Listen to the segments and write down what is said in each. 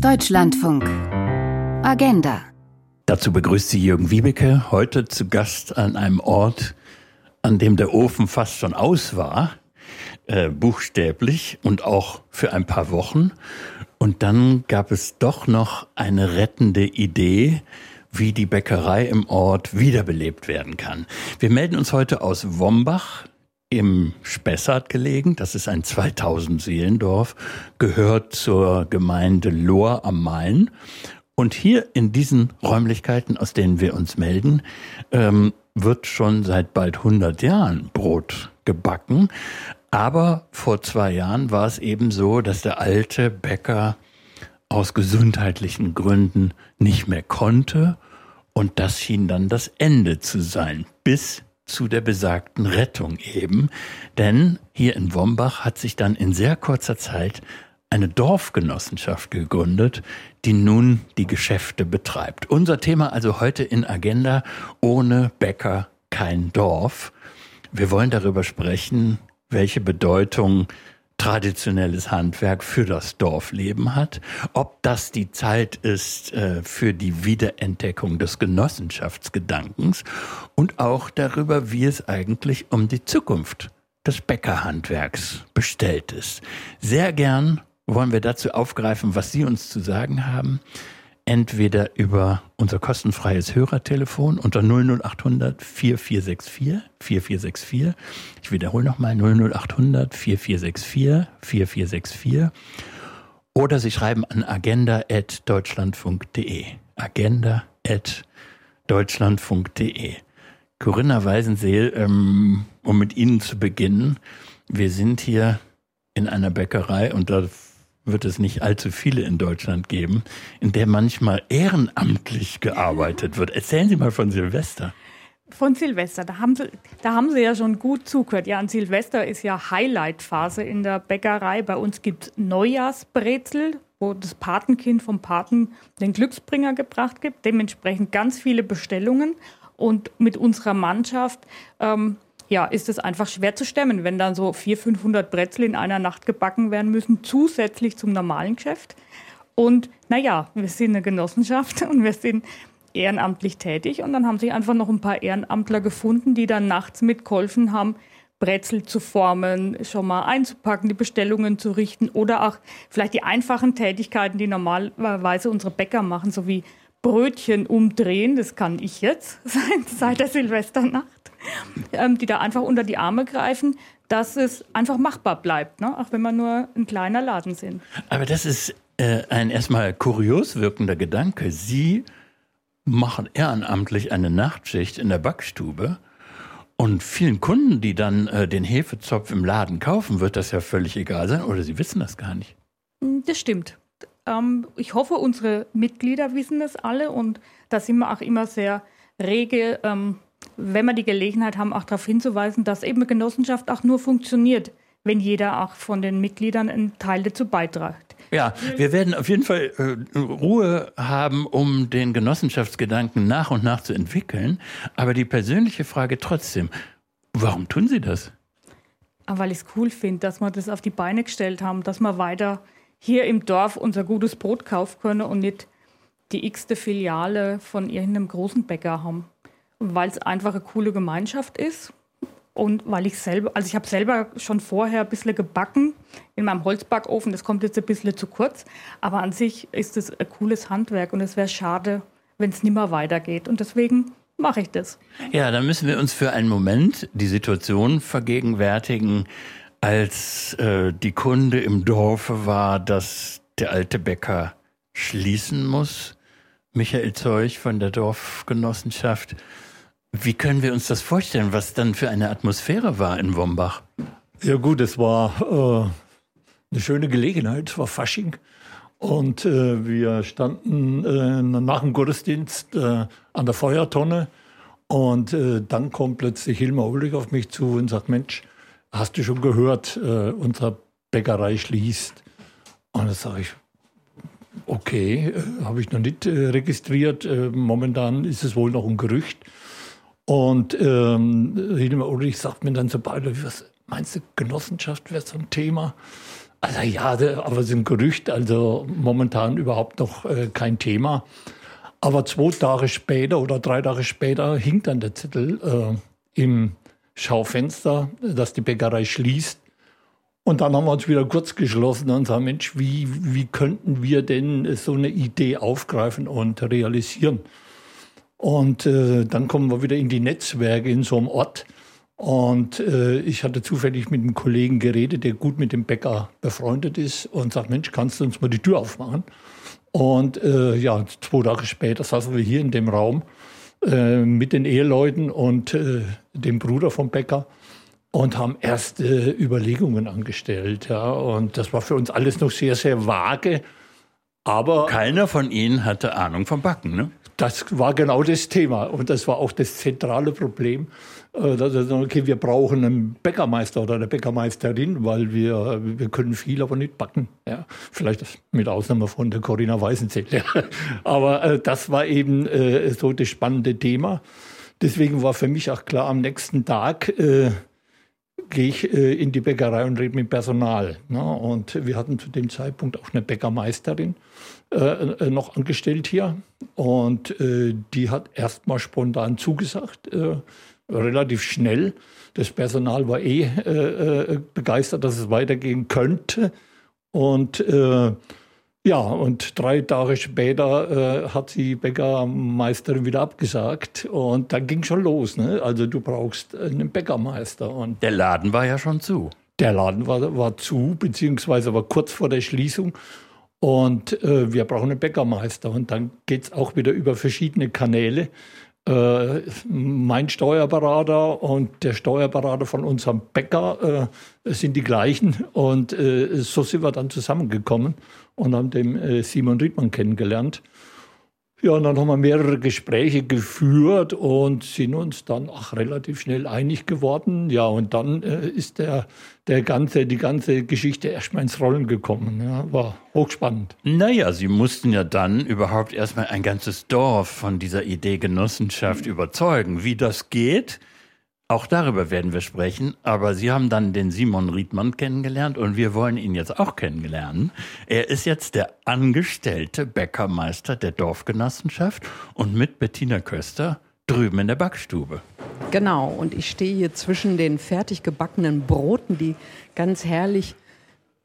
Deutschlandfunk. Agenda. Dazu begrüßt sie Jürgen Wiebeke, heute zu Gast an einem Ort, an dem der Ofen fast schon aus war, äh, buchstäblich und auch für ein paar Wochen. Und dann gab es doch noch eine rettende Idee, wie die Bäckerei im Ort wiederbelebt werden kann. Wir melden uns heute aus Wombach im Spessart gelegen. Das ist ein 2000 Seelendorf, gehört zur Gemeinde Lohr am Main. Und hier in diesen Räumlichkeiten, aus denen wir uns melden, ähm, wird schon seit bald 100 Jahren Brot gebacken. Aber vor zwei Jahren war es eben so, dass der alte Bäcker aus gesundheitlichen Gründen nicht mehr konnte. Und das schien dann das Ende zu sein, bis zu der besagten Rettung eben. Denn hier in Wombach hat sich dann in sehr kurzer Zeit eine Dorfgenossenschaft gegründet, die nun die Geschäfte betreibt. Unser Thema also heute in Agenda, ohne Bäcker kein Dorf. Wir wollen darüber sprechen, welche Bedeutung traditionelles Handwerk für das Dorfleben hat, ob das die Zeit ist äh, für die Wiederentdeckung des Genossenschaftsgedankens und auch darüber, wie es eigentlich um die Zukunft des Bäckerhandwerks bestellt ist. Sehr gern wollen wir dazu aufgreifen, was Sie uns zu sagen haben entweder über unser kostenfreies Hörertelefon unter 00800 4464 4464. Ich wiederhole nochmal 00800 4464 4464. Oder Sie schreiben an agenda.deutschlandfunk.de. Agenda.deutschlandfunk.de. Corinna Weisenseel, ähm, um mit Ihnen zu beginnen. Wir sind hier in einer Bäckerei und da wird es nicht allzu viele in Deutschland geben, in der manchmal ehrenamtlich gearbeitet wird. Erzählen Sie mal von Silvester. Von Silvester, da haben, Sie, da haben Sie ja schon gut zugehört. Ja, an Silvester ist ja Highlight-Phase in der Bäckerei. Bei uns gibt es Neujahrsbrezel, wo das Patenkind vom Paten den Glücksbringer gebracht gibt. Dementsprechend ganz viele Bestellungen. Und mit unserer Mannschaft ähm, ja, ist es einfach schwer zu stemmen, wenn dann so 400, 500 Brezel in einer Nacht gebacken werden müssen, zusätzlich zum normalen Geschäft. Und naja, wir sind eine Genossenschaft und wir sind ehrenamtlich tätig. Und dann haben sich einfach noch ein paar Ehrenamtler gefunden, die dann nachts mitgeholfen haben, Brezel zu formen, schon mal einzupacken, die Bestellungen zu richten oder auch vielleicht die einfachen Tätigkeiten, die normalerweise unsere Bäcker machen, so wie Brötchen umdrehen. Das kann ich jetzt seit, seit der Silvesternacht. ähm, die da einfach unter die Arme greifen, dass es einfach machbar bleibt, ne? auch wenn wir nur ein kleiner Laden sind. Aber das ist äh, ein erstmal kurios wirkender Gedanke. Sie machen ehrenamtlich eine Nachtschicht in der Backstube. Und vielen Kunden, die dann äh, den Hefezopf im Laden kaufen, wird das ja völlig egal sein oder sie wissen das gar nicht. Das stimmt. Ähm, ich hoffe, unsere Mitglieder wissen das alle und da sind wir auch immer sehr rege ähm, wenn wir die Gelegenheit haben, auch darauf hinzuweisen, dass eben eine Genossenschaft auch nur funktioniert, wenn jeder auch von den Mitgliedern einen Teil dazu beiträgt. Ja, wir werden auf jeden Fall äh, Ruhe haben, um den Genossenschaftsgedanken nach und nach zu entwickeln. Aber die persönliche Frage trotzdem, warum tun Sie das? Ah, weil ich es cool finde, dass wir das auf die Beine gestellt haben, dass wir weiter hier im Dorf unser gutes Brot kaufen können und nicht die x-te Filiale von irgendeinem großen Bäcker haben weil es einfach eine coole Gemeinschaft ist und weil ich selber, also ich habe selber schon vorher ein bisschen gebacken in meinem Holzbackofen, das kommt jetzt ein bisschen zu kurz, aber an sich ist es ein cooles Handwerk und es wäre schade, wenn es nimmer weitergeht und deswegen mache ich das. Ja, dann müssen wir uns für einen Moment die Situation vergegenwärtigen, als äh, die Kunde im Dorfe war, dass der alte Bäcker schließen muss. Michael Zeug von der Dorfgenossenschaft wie können wir uns das vorstellen, was dann für eine Atmosphäre war in Wombach? Ja gut, es war äh, eine schöne Gelegenheit, es war Fasching. Und äh, wir standen äh, nach dem Gottesdienst äh, an der Feuertonne. Und äh, dann kommt plötzlich Hilmar Ulrich auf mich zu und sagt, Mensch, hast du schon gehört, äh, unsere Bäckerei schließt. Und dann sage ich, okay, habe ich noch nicht registriert. momentan ist es wohl noch ein Gerücht. Und ähm, Ulrich sagt mir dann so beide, was meinst du, Genossenschaft wäre so ein Thema? Also ja, aber es ist ein Gerücht, also momentan überhaupt noch äh, kein Thema. Aber zwei Tage später oder drei Tage später hing dann der Zettel äh, im Schaufenster, dass die Bäckerei schließt. Und dann haben wir uns wieder kurz geschlossen und sagen, Mensch, wie, wie könnten wir denn so eine Idee aufgreifen und realisieren? Und äh, dann kommen wir wieder in die Netzwerke in so einem Ort. Und äh, ich hatte zufällig mit einem Kollegen geredet, der gut mit dem Bäcker befreundet ist und sagt, Mensch, kannst du uns mal die Tür aufmachen? Und äh, ja, zwei Tage später saßen wir hier in dem Raum äh, mit den Eheleuten und äh, dem Bruder vom Bäcker und haben erste Überlegungen angestellt. Ja. Und das war für uns alles noch sehr, sehr vage. Aber keiner von Ihnen hatte Ahnung vom Backen, ne? Das war genau das Thema und das war auch das zentrale Problem. Äh, okay, wir brauchen einen Bäckermeister oder eine Bäckermeisterin, weil wir, wir können viel, aber nicht backen. Ja, vielleicht mit Ausnahme von der Corinna Weißenzell. Aber äh, das war eben äh, so das spannende Thema. Deswegen war für mich auch klar, am nächsten Tag äh, gehe ich äh, in die Bäckerei und rede mit Personal. Ne? Und wir hatten zu dem Zeitpunkt auch eine Bäckermeisterin äh, äh noch angestellt hier. Und äh, die hat erstmal spontan zugesagt, äh, relativ schnell. Das Personal war eh begeistert, dass es weitergehen könnte. Und ja, und drei Tage später äh, hat die Bäckermeisterin wieder abgesagt und dann ging schon los. Ne? Also du brauchst einen Bäckermeister. Und der Laden war ja schon zu. Der Laden war, war zu, beziehungsweise war kurz vor der Schließung. Und äh, wir brauchen einen Bäckermeister. Und dann geht es auch wieder über verschiedene Kanäle. Äh, mein Steuerberater und der Steuerberater von unserem Bäcker äh, sind die gleichen. Und äh, so sind wir dann zusammengekommen und haben den äh, Simon Riedmann kennengelernt. Ja, und dann haben wir mehrere Gespräche geführt und sind uns dann auch relativ schnell einig geworden. Ja, und dann äh, ist der, der ganze, die ganze Geschichte erstmal ins Rollen gekommen. Ja, war hochspannend. Naja, Sie mussten ja dann überhaupt erstmal ein ganzes Dorf von dieser Idee Genossenschaft überzeugen. Wie das geht, auch darüber werden wir sprechen, aber Sie haben dann den Simon Riedmann kennengelernt und wir wollen ihn jetzt auch kennenlernen. Er ist jetzt der angestellte Bäckermeister der Dorfgenossenschaft und mit Bettina Köster drüben in der Backstube. Genau, und ich stehe hier zwischen den fertig gebackenen Broten, die ganz herrlich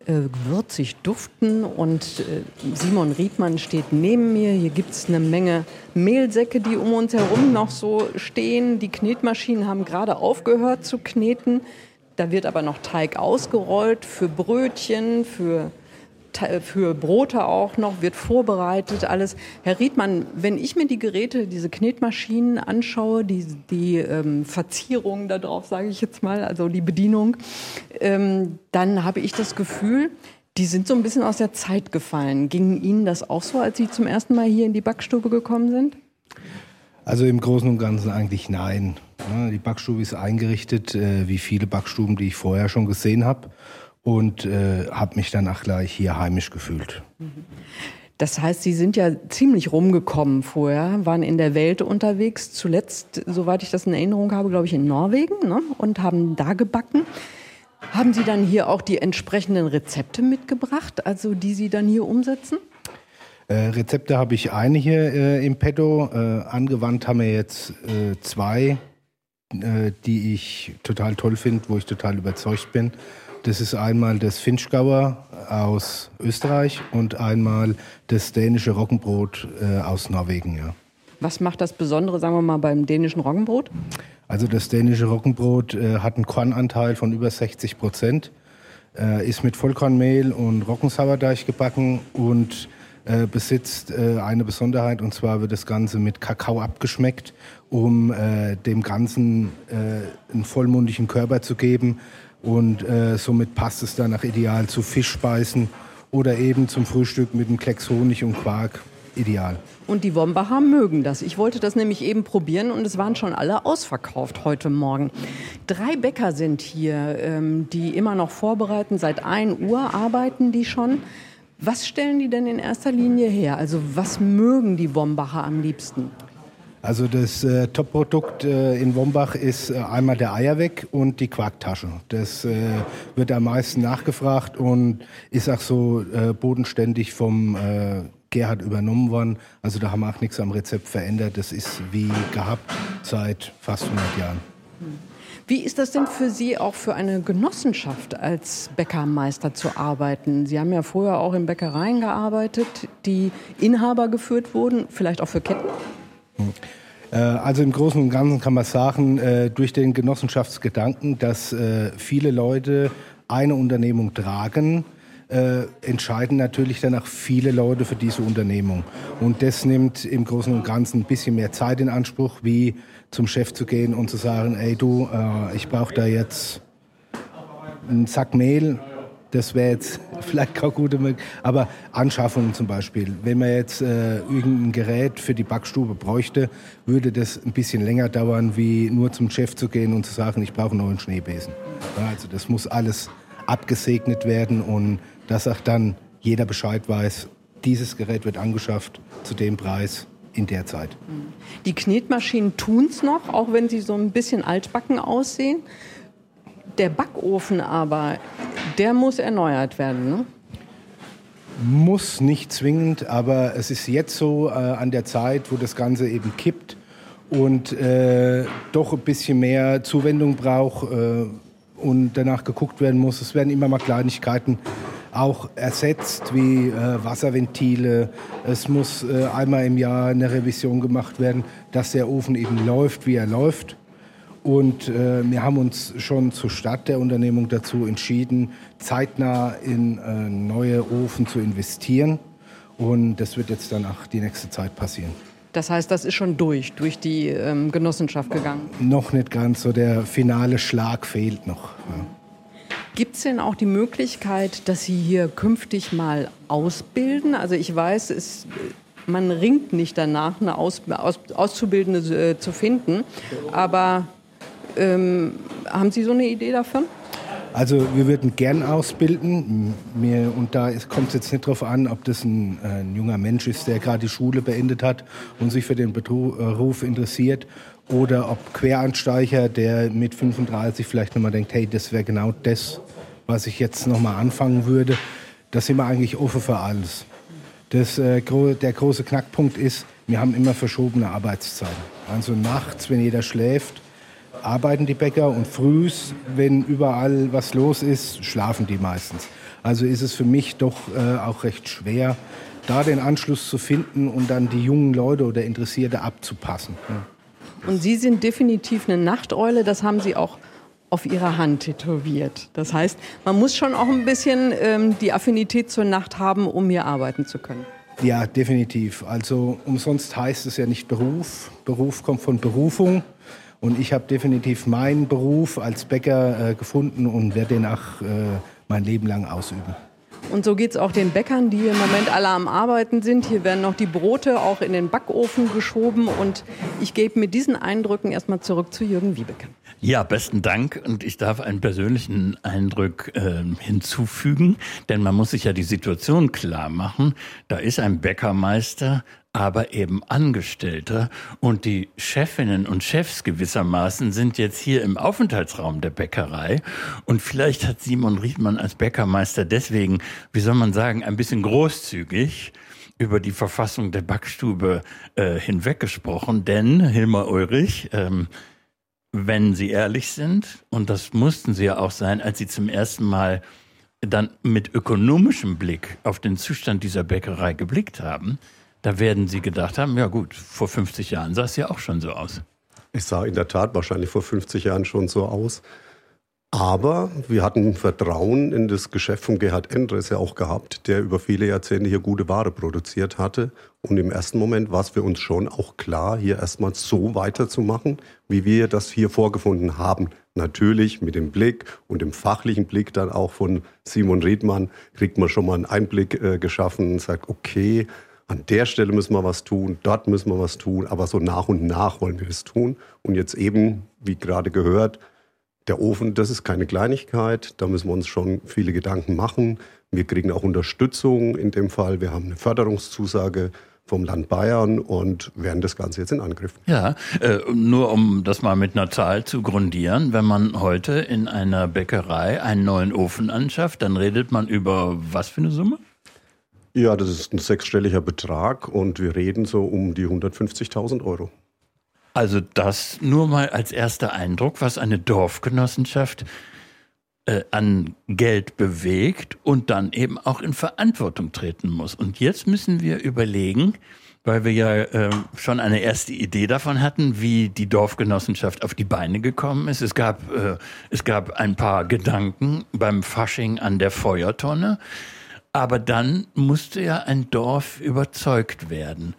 würzig duften und äh, Simon Riedmann steht neben mir. Hier gibt es eine Menge Mehlsäcke, die um uns herum noch so stehen. Die Knetmaschinen haben gerade aufgehört zu kneten. Da wird aber noch Teig ausgerollt für Brötchen, für für Brote auch noch, wird vorbereitet, alles. Herr Riedmann, wenn ich mir die Geräte, diese Knetmaschinen anschaue, die, die ähm, Verzierungen da drauf, sage ich jetzt mal, also die Bedienung, ähm, dann habe ich das Gefühl, die sind so ein bisschen aus der Zeit gefallen. Ging Ihnen das auch so, als Sie zum ersten Mal hier in die Backstube gekommen sind? Also im Großen und Ganzen eigentlich nein. Die Backstube ist eingerichtet äh, wie viele Backstuben, die ich vorher schon gesehen habe und äh, habe mich dann auch gleich hier heimisch gefühlt. Das heißt, Sie sind ja ziemlich rumgekommen vorher, waren in der Welt unterwegs, zuletzt, soweit ich das in Erinnerung habe, glaube ich, in Norwegen ne? und haben da gebacken. Haben Sie dann hier auch die entsprechenden Rezepte mitgebracht, also die Sie dann hier umsetzen? Äh, Rezepte habe ich einige äh, im Petto. Äh, angewandt haben wir jetzt äh, zwei, äh, die ich total toll finde, wo ich total überzeugt bin. Das ist einmal das Finchgauer aus Österreich und einmal das dänische Roggenbrot äh, aus Norwegen. Ja. Was macht das Besondere, sagen wir mal, beim dänischen Roggenbrot? Also das dänische Roggenbrot äh, hat einen Kornanteil von über 60 Prozent, äh, ist mit Vollkornmehl und Roggensauerteig gebacken und äh, besitzt äh, eine Besonderheit und zwar wird das Ganze mit Kakao abgeschmeckt, um äh, dem Ganzen einen vollmundigen Körper zu geben und äh, somit passt es dann auch ideal zu Fischspeisen oder eben zum Frühstück mit einem Klecks Honig und Quark. Ideal. Und die Wombacher mögen das. Ich wollte das nämlich eben probieren und es waren schon alle ausverkauft heute Morgen. Drei Bäcker sind hier, ähm, die immer noch vorbereiten. Seit 1 Uhr arbeiten die schon. Was stellen die denn in erster Linie her? Also was mögen die Wombacher am liebsten? Also das äh, Top-Produkt äh, in Wombach ist äh, einmal der Eierweg und die Quarktasche. Das äh, wird am meisten nachgefragt und ist auch so äh, bodenständig vom äh, Gerhard übernommen worden. Also da haben wir auch nichts am Rezept verändert. Das ist wie gehabt seit fast 100 Jahren. Wie ist das denn für Sie auch für eine Genossenschaft als Bäckermeister zu arbeiten? Sie haben ja früher auch in Bäckereien gearbeitet, die Inhaber geführt wurden, vielleicht auch für Ketten? Äh, also im Großen und Ganzen kann man sagen, äh, durch den Genossenschaftsgedanken, dass äh, viele Leute eine Unternehmung tragen, entscheiden natürlich dann auch viele Leute für diese Unternehmung. Und das nimmt im Großen und Ganzen ein bisschen mehr Zeit in Anspruch, wie zum Chef zu gehen und zu sagen, ey du, ich brauche da jetzt einen Sack Mehl, das wäre jetzt vielleicht keine gute Möglichkeit. Aber Anschaffungen zum Beispiel. Wenn man jetzt äh, irgendein Gerät für die Backstube bräuchte, würde das ein bisschen länger dauern, wie nur zum Chef zu gehen und zu sagen, ich brauche einen neuen Schneebesen. Ja, also das muss alles abgesegnet werden und dass auch dann jeder Bescheid weiß, dieses Gerät wird angeschafft zu dem Preis in der Zeit. Die Knetmaschinen tun es noch, auch wenn sie so ein bisschen altbacken aussehen. Der Backofen aber, der muss erneuert werden, ne? Muss nicht zwingend, aber es ist jetzt so äh, an der Zeit, wo das Ganze eben kippt und äh, doch ein bisschen mehr Zuwendung braucht äh, und danach geguckt werden muss. Es werden immer mal Kleinigkeiten auch ersetzt, wie äh, Wasserventile. Es muss äh, einmal im Jahr eine Revision gemacht werden, dass der Ofen eben läuft, wie er läuft. Und äh, wir haben uns schon zur Start der Unternehmung dazu entschieden, zeitnah in äh, neue Ofen zu investieren. Und das wird jetzt dann auch die nächste Zeit passieren. Das heißt, das ist schon durch, durch die ähm, Genossenschaft gegangen? Noch nicht ganz, so der finale Schlag fehlt noch. Ja. Gibt es denn auch die Möglichkeit, dass Sie hier künftig mal ausbilden? Also ich weiß, es, man ringt nicht danach, eine Aus, Aus, Auszubildende äh, zu finden, aber ähm, haben Sie so eine Idee davon? Also wir würden gern ausbilden. Mir, und da kommt es jetzt nicht darauf an, ob das ein, äh, ein, junger Mensch ist, der gerade die Schule beendet hat und sich für den Beruf interessiert, oder ob Quereinsteiger, der mit 35 vielleicht nochmal denkt, hey, das wäre genau das, was ich jetzt nochmal anfangen würde. Da sind wir eigentlich offen für alles. Das, äh, der große Knackpunkt ist, wir haben immer verschobene Arbeitszeiten. Also nachts, wenn jeder schläft, arbeiten die Bäcker und frühs, wenn überall was los ist, schlafen die meistens. Also ist es für mich doch äh, auch recht schwer, da den Anschluss zu finden und dann die jungen Leute oder Interessierte abzupassen. Ja. Und Sie sind definitiv eine Nachteule, das haben Sie auch auf Ihrer Hand tätowiert. Das heißt, man muss schon auch ein bisschen ähm, die Affinität zur Nacht haben, um hier arbeiten zu können. Ja, definitiv. Also umsonst heißt es ja nicht Beruf. Beruf kommt von Berufung. Und ich habe definitiv meinen Beruf als Bäcker äh, gefunden und werde den auch äh, mein Leben lang ausüben. Und so geht es auch den Bäckern, die im Moment alle am Arbeiten sind. Hier werden noch die Brote auch in den Backofen geschoben. Und ich gebe mit diesen Eindrücken erstmal zurück zu Jürgen Wiebeke. Ja, besten Dank. Und ich darf einen persönlichen Eindruck äh, hinzufügen, denn man muss sich ja die Situation klar machen. Da ist ein Bäckermeister, aber eben Angestellter und die Chefinnen und Chefs gewissermaßen sind jetzt hier im Aufenthaltsraum der Bäckerei. Und vielleicht hat Simon Riedmann als Bäckermeister deswegen, wie soll man sagen, ein bisschen großzügig über die Verfassung der Backstube äh, hinweggesprochen, denn Hilmar Ulrich, ähm, wenn Sie ehrlich sind, und das mussten Sie ja auch sein, als Sie zum ersten Mal dann mit ökonomischem Blick auf den Zustand dieser Bäckerei geblickt haben, da werden Sie gedacht haben, ja gut, vor 50 Jahren sah es ja auch schon so aus. Es sah in der Tat wahrscheinlich vor 50 Jahren schon so aus. Aber wir hatten Vertrauen in das Geschäft von Gerhard Endres ja auch gehabt, der über viele Jahrzehnte hier gute Ware produziert hatte. Und im ersten Moment war es für uns schon auch klar, hier erstmal so weiterzumachen, wie wir das hier vorgefunden haben. Natürlich mit dem Blick und dem fachlichen Blick dann auch von Simon Riedmann kriegt man schon mal einen Einblick äh, geschaffen und sagt, okay, an der Stelle müssen wir was tun, dort müssen wir was tun, aber so nach und nach wollen wir es tun. Und jetzt eben, wie gerade gehört, der Ofen, das ist keine Kleinigkeit, da müssen wir uns schon viele Gedanken machen. Wir kriegen auch Unterstützung in dem Fall. Wir haben eine Förderungszusage vom Land Bayern und werden das Ganze jetzt in Angriff. Ja, äh, nur um das mal mit einer Zahl zu grundieren, wenn man heute in einer Bäckerei einen neuen Ofen anschafft, dann redet man über was für eine Summe? Ja, das ist ein sechsstelliger Betrag und wir reden so um die 150.000 Euro. Also das nur mal als erster Eindruck, was eine Dorfgenossenschaft äh, an Geld bewegt und dann eben auch in Verantwortung treten muss. Und jetzt müssen wir überlegen, weil wir ja äh, schon eine erste Idee davon hatten, wie die Dorfgenossenschaft auf die Beine gekommen ist. Es gab, äh, es gab ein paar Gedanken beim Fasching an der Feuertonne, aber dann musste ja ein Dorf überzeugt werden.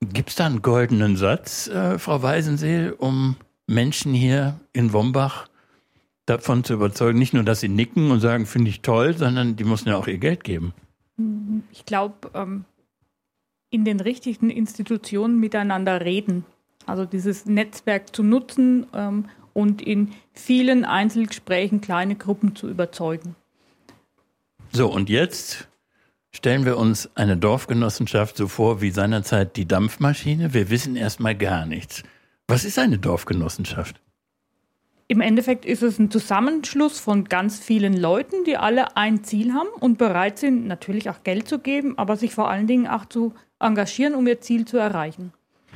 Gibt es da einen goldenen Satz, äh, Frau Weisenseel, um Menschen hier in Wombach davon zu überzeugen, nicht nur, dass sie nicken und sagen, finde ich toll, sondern die müssen ja auch ihr Geld geben. Ich glaube, ähm, in den richtigen Institutionen miteinander reden. Also dieses Netzwerk zu nutzen ähm, und in vielen Einzelgesprächen kleine Gruppen zu überzeugen. So, und jetzt stellen wir uns eine Dorfgenossenschaft so vor wie seinerzeit die Dampfmaschine. Wir wissen erstmal gar nichts. Was ist eine Dorfgenossenschaft? Im Endeffekt ist es ein Zusammenschluss von ganz vielen Leuten, die alle ein Ziel haben und bereit sind, natürlich auch Geld zu geben, aber sich vor allen Dingen auch zu engagieren, um ihr Ziel zu erreichen.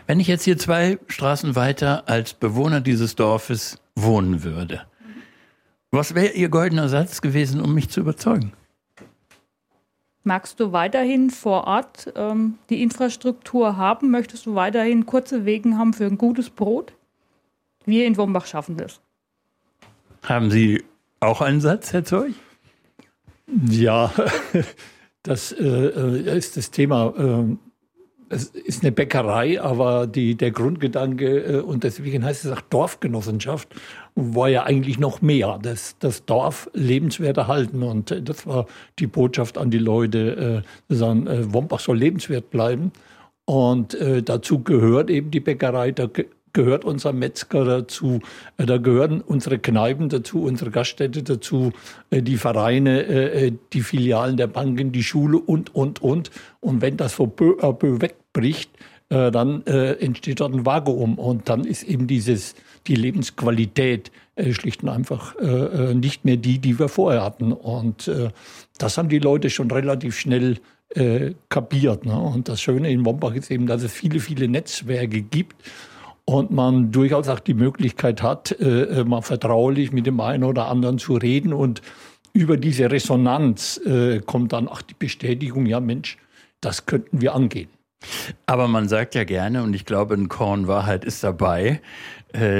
Wenn ich jetzt hier zwei Straßen weiter als Bewohner dieses Dorfes wohnen würde, was wäre Ihr goldener Satz gewesen, um mich zu überzeugen? Magst du weiterhin vor Ort ähm, die Infrastruktur haben? Möchtest du weiterhin kurze Wege haben für ein gutes Brot? Wir in Wombach schaffen das. Haben Sie auch einen Satz, Herr Zeug? Ja, das äh, ist das Thema. Äh, es ist eine Bäckerei, aber die, der Grundgedanke, äh, und deswegen heißt es auch Dorfgenossenschaft, war ja eigentlich noch mehr, dass das Dorf lebenswert erhalten. Und das war die Botschaft an die Leute, äh, sagen, äh, Wombach soll lebenswert bleiben. Und äh, dazu gehört eben die Bäckerei, da gehört unser Metzger dazu, äh, da gehören unsere Kneipen dazu, unsere Gaststätte dazu, äh, die Vereine, äh, die Filialen der Banken, die Schule und, und, und. Und wenn das so peu à peu wegbricht, dann entsteht dort ein Vakuum und dann ist eben dieses, die Lebensqualität schlicht und einfach nicht mehr die, die wir vorher hatten. Und das haben die Leute schon relativ schnell kapiert. Ne? Und das Schöne in Wombach ist eben, dass es viele, viele Netzwerke gibt und man durchaus auch die Möglichkeit hat, äh, äh, mal vertraulich mit dem einen oder anderen zu reden und über diese Resonanz äh, kommt dann auch die Bestätigung, ja Mensch, das könnten wir angehen. Aber man sagt ja gerne, und ich glaube, ein Korn Wahrheit ist dabei, äh,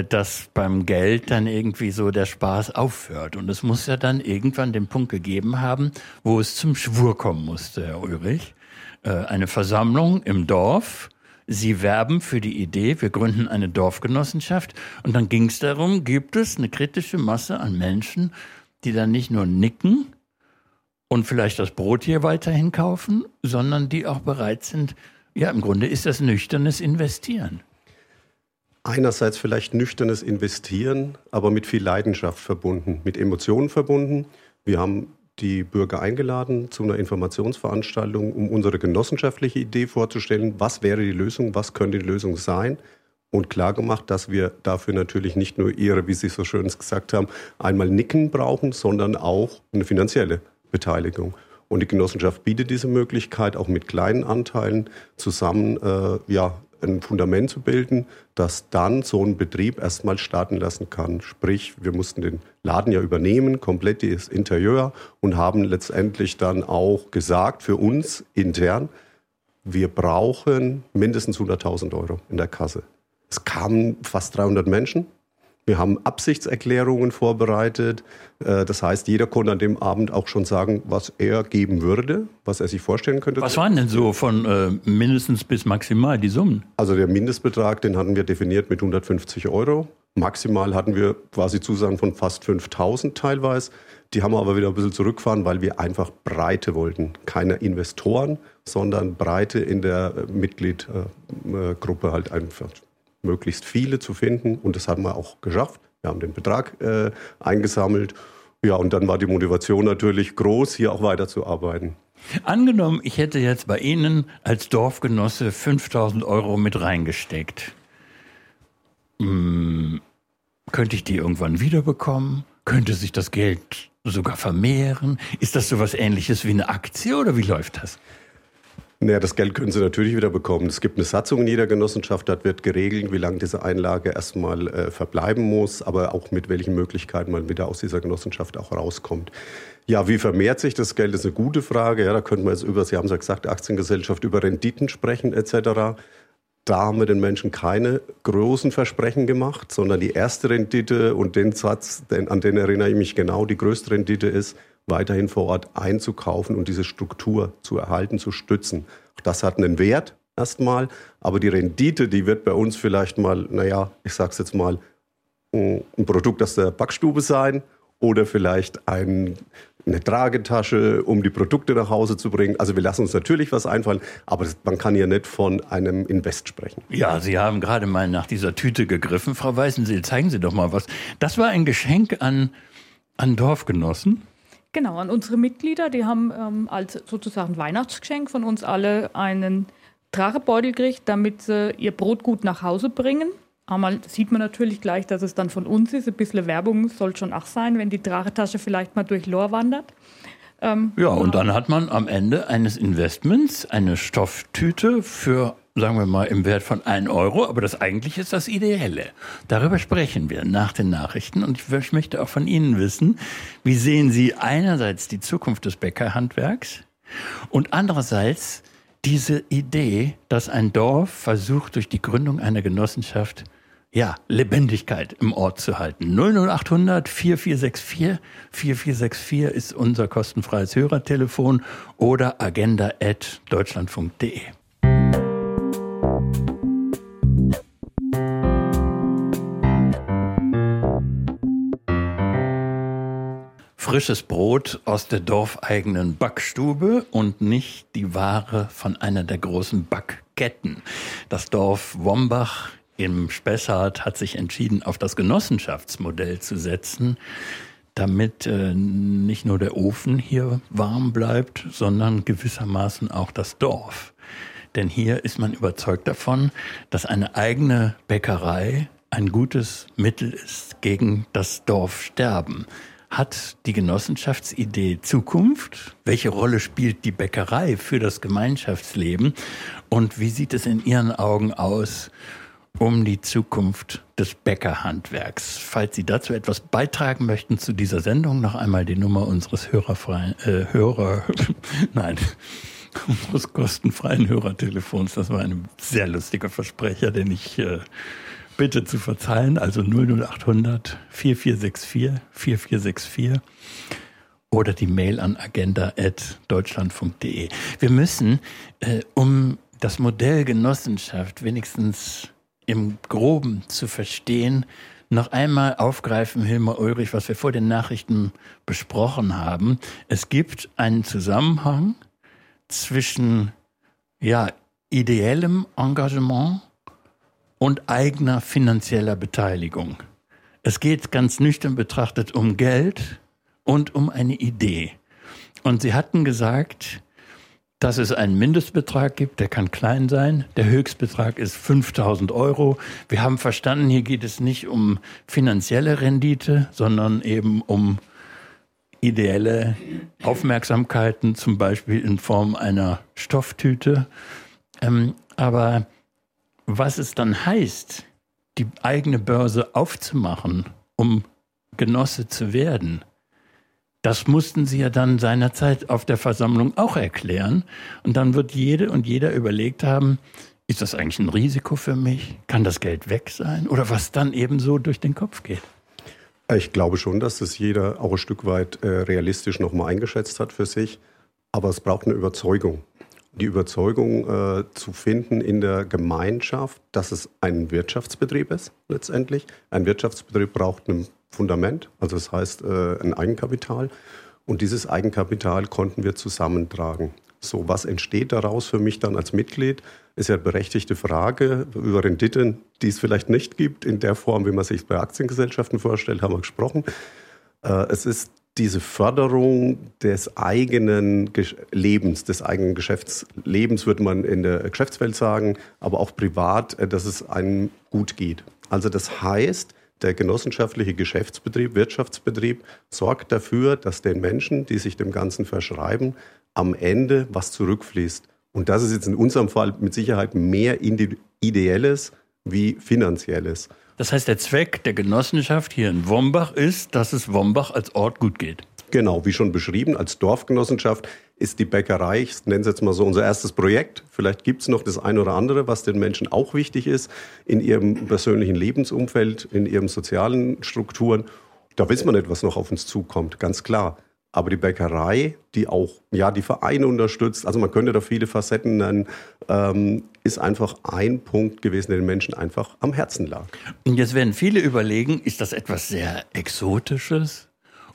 dass beim Geld dann irgendwie so der Spaß aufhört. Und es muss ja dann irgendwann den Punkt gegeben haben, wo es zum Schwur kommen musste, Herr Ulrich. Äh, eine Versammlung im Dorf, Sie werben für die Idee, wir gründen eine Dorfgenossenschaft. Und dann ging es darum, gibt es eine kritische Masse an Menschen, die dann nicht nur nicken und vielleicht das Brot hier weiterhin kaufen, sondern die auch bereit sind, ja, im Grunde ist das nüchternes Investieren. Einerseits vielleicht nüchternes Investieren, aber mit viel Leidenschaft verbunden, mit Emotionen verbunden. Wir haben die Bürger eingeladen zu einer Informationsveranstaltung, um unsere genossenschaftliche Idee vorzustellen. Was wäre die Lösung? Was könnte die Lösung sein? Und klar gemacht, dass wir dafür natürlich nicht nur ihre, wie Sie so schön gesagt haben, einmal Nicken brauchen, sondern auch eine finanzielle Beteiligung. Und die Genossenschaft bietet diese Möglichkeit, auch mit kleinen Anteilen zusammen äh, ja, ein Fundament zu bilden, das dann so ein Betrieb erstmal starten lassen kann. Sprich, wir mussten den Laden ja übernehmen, komplett das Interieur und haben letztendlich dann auch gesagt für uns intern, wir brauchen mindestens 100.000 Euro in der Kasse. Es kamen fast 300 Menschen wir haben Absichtserklärungen vorbereitet. Äh, das heißt, jeder konnte an dem Abend auch schon sagen, was er geben würde, was er sich vorstellen könnte. Was waren denn so von äh, mindestens bis maximal die Summen? Also der Mindestbetrag, den hatten wir definiert mit 150 Euro. Maximal hatten wir quasi Zusagen von fast 5000 teilweise. Die haben wir aber wieder ein bisschen zurückgefahren, weil wir einfach Breite wollten. Keine Investoren, sondern Breite in der Mitgliedgruppe halt einfach möglichst viele zu finden. Und das haben wir auch geschafft. Wir haben den Betrag äh, eingesammelt Ja, und dann war die Motivation natürlich groß, hier auch weiterzuarbeiten. Angenommen, ich hätte jetzt bei Ihnen als Dorfgenosse 5000 Euro mit reingesteckt. Hm, könnte ich die irgendwann wiederbekommen? Könnte sich das Geld sogar vermehren? Ist das sowas ähnliches wie eine Aktie oder wie läuft das? Naja, das Geld können Sie natürlich wieder bekommen. Es gibt eine Satzung in jeder Genossenschaft, dort wird geregelt, wie lange diese Einlage erstmal äh, verbleiben muss, aber auch mit welchen Möglichkeiten man wieder aus dieser Genossenschaft auch rauskommt. Ja, wie vermehrt sich das Geld, ist eine gute Frage. Ja, da könnte man jetzt über, Sie haben es ja gesagt, Aktiengesellschaft, über Renditen sprechen etc. Da haben wir den Menschen keine großen Versprechen gemacht, sondern die erste Rendite und den Satz, den, an den erinnere ich mich genau, die größte Rendite ist, weiterhin vor Ort einzukaufen und diese Struktur zu erhalten, zu stützen. Das hat einen Wert erstmal, aber die Rendite, die wird bei uns vielleicht mal, naja, ich sage es jetzt mal, ein Produkt aus der Backstube sein oder vielleicht ein, eine Tragetasche, um die Produkte nach Hause zu bringen. Also wir lassen uns natürlich was einfallen, aber man kann ja nicht von einem Invest sprechen. Ja, Sie haben gerade mal nach dieser Tüte gegriffen. Frau Weißenseel, zeigen Sie doch mal was. Das war ein Geschenk an, an Dorfgenossen. Genau, an unsere Mitglieder, die haben ähm, als sozusagen Weihnachtsgeschenk von uns alle einen Dragebeutel gekriegt, damit sie ihr Brot gut nach Hause bringen. Einmal sieht man natürlich gleich, dass es dann von uns ist. Ein bisschen Werbung soll schon auch sein, wenn die Drachetasche vielleicht mal durch Lohr wandert. Ähm, ja, und dann hat man am Ende eines Investments eine Stofftüte für sagen wir mal, im Wert von 1 Euro, aber das eigentlich ist das Ideelle. Darüber sprechen wir nach den Nachrichten und ich möchte auch von Ihnen wissen, wie sehen Sie einerseits die Zukunft des Bäckerhandwerks und andererseits diese Idee, dass ein Dorf versucht, durch die Gründung einer Genossenschaft ja, Lebendigkeit im Ort zu halten. 00800 4464 4464 ist unser kostenfreies Hörertelefon oder agenda.deutschlandfunk.de. frisches Brot aus der dorfeigenen Backstube und nicht die Ware von einer der großen Backketten. Das Dorf Wombach im Spessart hat sich entschieden, auf das Genossenschaftsmodell zu setzen, damit äh, nicht nur der Ofen hier warm bleibt, sondern gewissermaßen auch das Dorf. Denn hier ist man überzeugt davon, dass eine eigene Bäckerei ein gutes Mittel ist gegen das Dorfsterben. Hat die Genossenschaftsidee Zukunft? Welche Rolle spielt die Bäckerei für das Gemeinschaftsleben? Und wie sieht es in Ihren Augen aus um die Zukunft des Bäckerhandwerks? Falls Sie dazu etwas beitragen möchten zu dieser Sendung, noch einmal die Nummer unseres hörerfreien, äh, Hörer, nein, unseres kostenfreien Hörertelefons. Das war ein sehr lustiger Versprecher, den ich äh, bitte zu verzeihen. Also 00800 4464 4464 oder die Mail an agenda.deutschlandfunk.de. Wir müssen, äh, um das Modell Genossenschaft wenigstens im Groben zu verstehen, noch einmal aufgreifen, Hilmar Ulrich, was wir vor den Nachrichten besprochen haben. Es gibt einen Zusammenhang zwischen ja, ideellem Engagement und eigener finanzieller Beteiligung. Es geht ganz nüchtern betrachtet um Geld und um eine Idee. Und Sie hatten gesagt, dass es einen Mindestbetrag gibt, der kann klein sein. Der Höchstbetrag ist 5000 Euro. Wir haben verstanden, hier geht es nicht um finanzielle Rendite, sondern eben um ideelle Aufmerksamkeiten, zum Beispiel in Form einer Stofftüte. Ähm, aber was es dann heißt, die eigene Börse aufzumachen, um Genosse zu werden, das mussten sie ja dann seinerzeit auf der Versammlung auch erklären. Und dann wird jede und jeder überlegt haben, ist das eigentlich ein Risiko für mich? Kann das Geld weg sein? Oder was dann eben so durch den Kopf geht? Ich glaube schon, dass das jeder auch ein Stück weit äh, realistisch nochmal eingeschätzt hat für sich. Aber es braucht eine Überzeugung die Überzeugung äh, zu finden in der Gemeinschaft, dass es ein Wirtschaftsbetrieb ist letztendlich. Ein Wirtschaftsbetrieb braucht ein Fundament, also das heißt äh, ein Eigenkapital. Und dieses Eigenkapital konnten wir zusammentragen. So, was entsteht daraus für mich dann als Mitglied? Ist ja eine berechtigte Frage über Renditen, die es vielleicht nicht gibt in der Form, wie man sich bei Aktiengesellschaften vorstellt, haben wir gesprochen. Äh, es ist diese Förderung des eigenen Lebens, des eigenen Geschäftslebens, würde man in der Geschäftswelt sagen, aber auch privat, äh, dass es einem gut geht. Also das heißt, der genossenschaftliche Geschäftsbetrieb, Wirtschaftsbetrieb sorgt dafür, dass den Menschen, die sich dem Ganzen verschreiben, am Ende was zurückfließt. Und das ist jetzt in unserem Fall mit Sicherheit mehr ideelles wie finanzielles. Das heißt, der Zweck der Genossenschaft hier in Wombach ist, dass es Wombach als Ort gut geht. Genau, wie schon beschrieben, als Dorfgenossenschaft ist die Bäckerei, ich nenne es jetzt mal so, unser erstes Projekt. Vielleicht gibt es noch das eine oder andere, was den Menschen auch wichtig ist in ihrem persönlichen Lebensumfeld, in ihren sozialen Strukturen. Da wissen wir nicht, was noch auf uns zukommt, ganz klar. Aber die Bäckerei, die auch ja, die Vereine unterstützt, also man könnte da viele Facetten nennen, ähm, ist einfach ein Punkt gewesen, der den Menschen einfach am Herzen lag. Und jetzt werden viele überlegen, ist das etwas sehr Exotisches?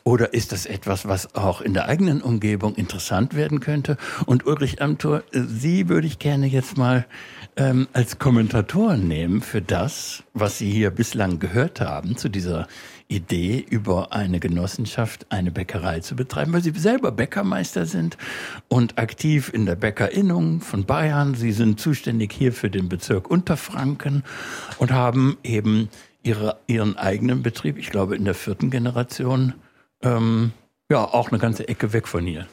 Oder ist das etwas, was auch in der eigenen Umgebung interessant werden könnte? Und Ulrich Amthor, Sie würde ich gerne jetzt mal ähm, als Kommentator nehmen für das, was Sie hier bislang gehört haben zu dieser Idee, über eine Genossenschaft eine Bäckerei zu betreiben, weil Sie selber Bäckermeister sind und aktiv in der Bäckerinnung von Bayern. Sie sind zuständig hier für den Bezirk Unterfranken und haben eben ihre, Ihren eigenen Betrieb, ich glaube in der vierten Generation, ähm, ja, auch eine ganze Ecke weg von hier.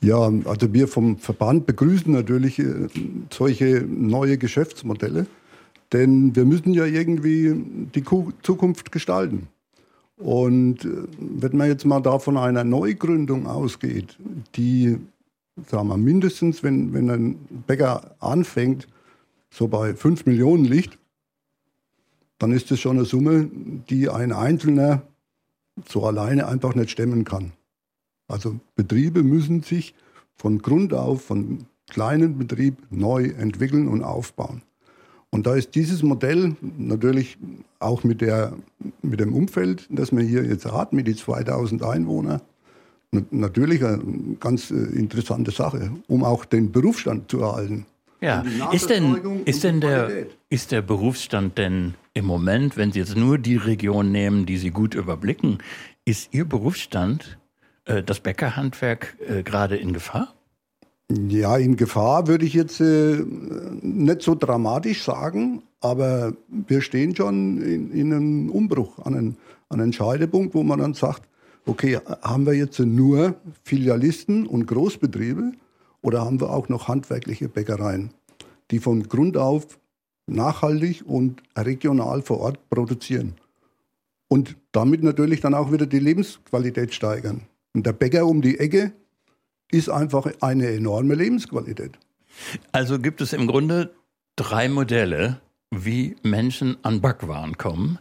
Ja, also wir vom Verband begrüßen natürlich äh, solche neue Geschäftsmodelle, denn wir müssen ja irgendwie die Zukunft gestalten. Und äh, wenn man jetzt mal da von einer Neugründung ausgeht, die, sagen wir mindestens, wenn, wenn ein Bäcker anfängt, so bei 5 Millionen liegt, dann ist das schon eine Summe, die ein Einzelner so alleine einfach nicht stemmen kann. Also Betriebe müssen sich von Grund auf, von kleinen Betrieb neu entwickeln und aufbauen. Und da ist dieses Modell natürlich auch mit, der, mit dem Umfeld, das man hier jetzt hat, mit den 2000 Einwohnern, natürlich eine ganz äh, interessante Sache, um auch den Berufsstand zu erhalten. Ja, ist denn, ist denn der, ist der Berufsstand denn im Moment, wenn Sie jetzt nur die Region nehmen, die Sie gut überblicken, ist Ihr Berufsstand, äh, das Bäckerhandwerk, äh, gerade in Gefahr? Ja, in Gefahr würde ich jetzt äh, nicht so dramatisch sagen, aber wir stehen schon in, in einem Umbruch, an einem, an einem Scheidepunkt, wo man dann sagt, okay, haben wir jetzt nur Filialisten und Großbetriebe oder haben wir auch noch handwerkliche Bäckereien, die von Grund auf nachhaltig und regional vor Ort produzieren? Und damit natürlich dann auch wieder die Lebensqualität steigern. Und der Bäcker um die Ecke, ist einfach eine enorme Lebensqualität. Also gibt es im Grunde drei Modelle, wie Menschen an Backwaren kommen.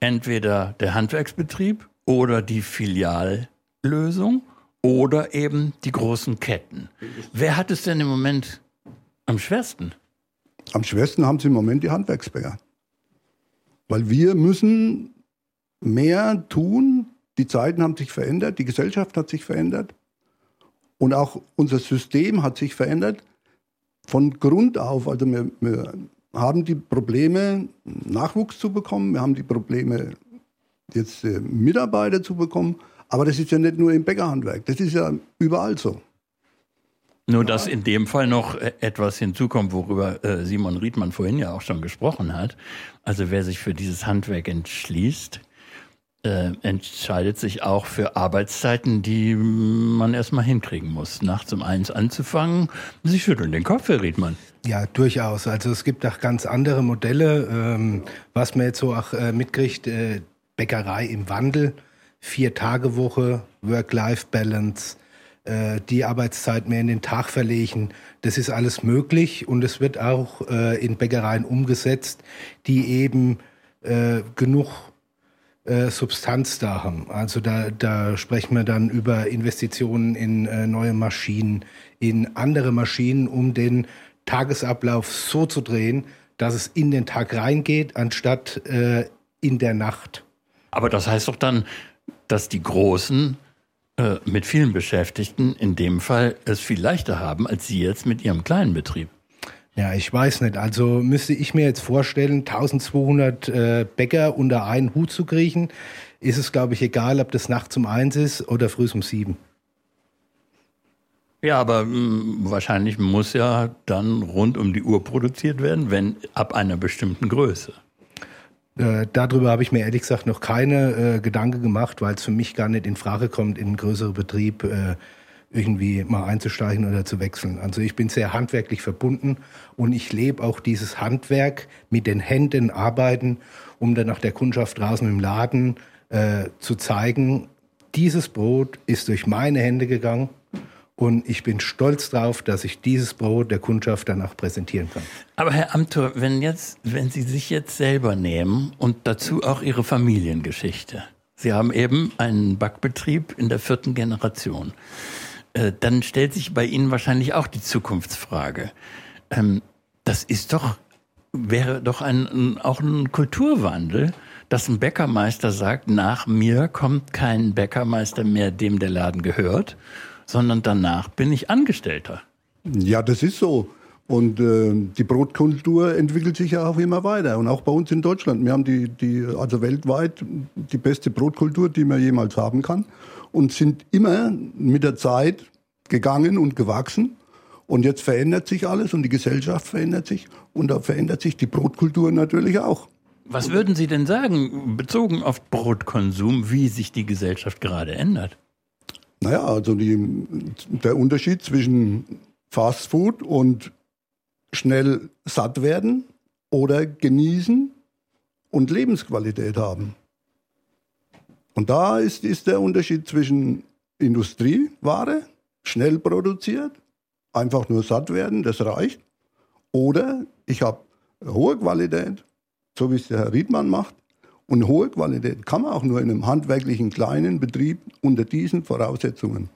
Entweder der Handwerksbetrieb oder die Filiallösung oder eben die großen Ketten. Wer hat es denn im Moment am schwersten? Am schwersten haben sie im Moment die Handwerksbäcker. Weil wir müssen mehr tun. Die Zeiten haben sich verändert, die Gesellschaft hat sich verändert. Und auch unser System hat sich verändert von Grund auf. Also wir, wir haben die Probleme, Nachwuchs zu bekommen, wir haben die Probleme, jetzt äh, Mitarbeiter zu bekommen. Aber das ist ja nicht nur im Bäckerhandwerk, das ist ja überall so. Nur, dass in dem Fall noch äh, etwas hinzukommt, worüber äh, Simon Riedmann vorhin ja auch schon gesprochen hat. Also wer sich für dieses Handwerk entschließt, äh, entscheidet sich auch für Arbeitszeiten, die man erstmal hinkriegen muss. Nachts um eins anzufangen, Sie schütteln den Kopf, Herr Riedmann. Ja, durchaus. Also es gibt auch ganz andere Modelle. Ähm, was man jetzt so auch äh, mitkriegt, äh, Bäckerei im Wandel, Vier-Tage-Woche, Work-Life-Balance, äh, die Arbeitszeit mehr in den Tag verlegen. Das ist alles möglich und es wird auch äh, in Bäckereien umgesetzt, die eben genug äh, Substanz da haben. Also da, da sprechen wir dann über Investitionen in äh, neue Maschinen, in andere Maschinen, um den Tagesablauf so zu drehen, dass es in den Tag reingeht, anstatt äh, in der Nacht. Aber das heißt doch dann, dass die Großen äh, mit vielen Beschäftigten in dem Fall es viel leichter haben als Sie jetzt mit Ihrem kleinen Betrieb. Ja, ich weiß nicht. Also müsste ich mir jetzt vorstellen, 1200 äh, Bäcker unter einen Hut zu kriechen, ist es, glaube ich, egal, ob das nachts um eins ist oder früh um sieben. Ja, aber mh, hm, wahrscheinlich muss ja dann rund um die Uhr produziert werden, wenn ab einer bestimmten Größe. Äh, darüber habe ich mir ehrlich gesagt noch keine äh, Gedanken gemacht, weil es für mich gar nicht in Frage kommt, in einen größeren Betrieb äh, irgendwie mal einzusteigen oder zu wechseln. Also ich bin sehr handwerklich verbunden und ich lebe auch dieses Handwerk mit den Händen arbeiten, um dann nach der Kundschaft draußen im Laden äh, zu zeigen, dieses Brot ist durch meine Hände gegangen und ich bin stolz darauf, dass ich dieses Brot der Kundschaft danach präsentieren kann. Aber Herr Amthor, wenn jetzt, wenn Sie sich jetzt selber nehmen und dazu auch Ihre Familiengeschichte. Sie haben eben einen Backbetrieb in der vierten Generation. Äh, dann stellt sich bei Ihnen wahrscheinlich auch die Zukunftsfrage. Ähm, das ist doch, wäre doch ein, auch ein Kulturwandel, dass ein Bäckermeister sagt, nach mir kommt kein Bäckermeister mehr, dem der Laden gehört, sondern danach bin ich Angestellter. Ja, das ist so. Und äh, die Brotkultur entwickelt sich ja auch immer weiter. Und auch bei uns in Deutschland. Wir haben die, die, also weltweit die beste Brotkultur, die man jemals haben kann. Und sind immer mit der Zeit gegangen und gewachsen. Und jetzt verändert sich alles und die Gesellschaft verändert sich. Und da verändert sich die Brotkultur natürlich auch. Was würden Sie denn sagen, bezogen auf Brotkonsum, wie sich die Gesellschaft gerade ändert? Naja, also die, der Unterschied zwischen Fast Food und schnell satt werden oder genießen und Lebensqualität haben. Und da ist, ist der Unterschied zwischen Industrieware, schnell produziert, einfach nur satt werden, das reicht. Oder ich habe hohe Qualität, so wie es der Herr Riedmann macht, und hohe Qualität kann man auch nur in einem handwerklichen kleinen Betrieb unter diesen Voraussetzungen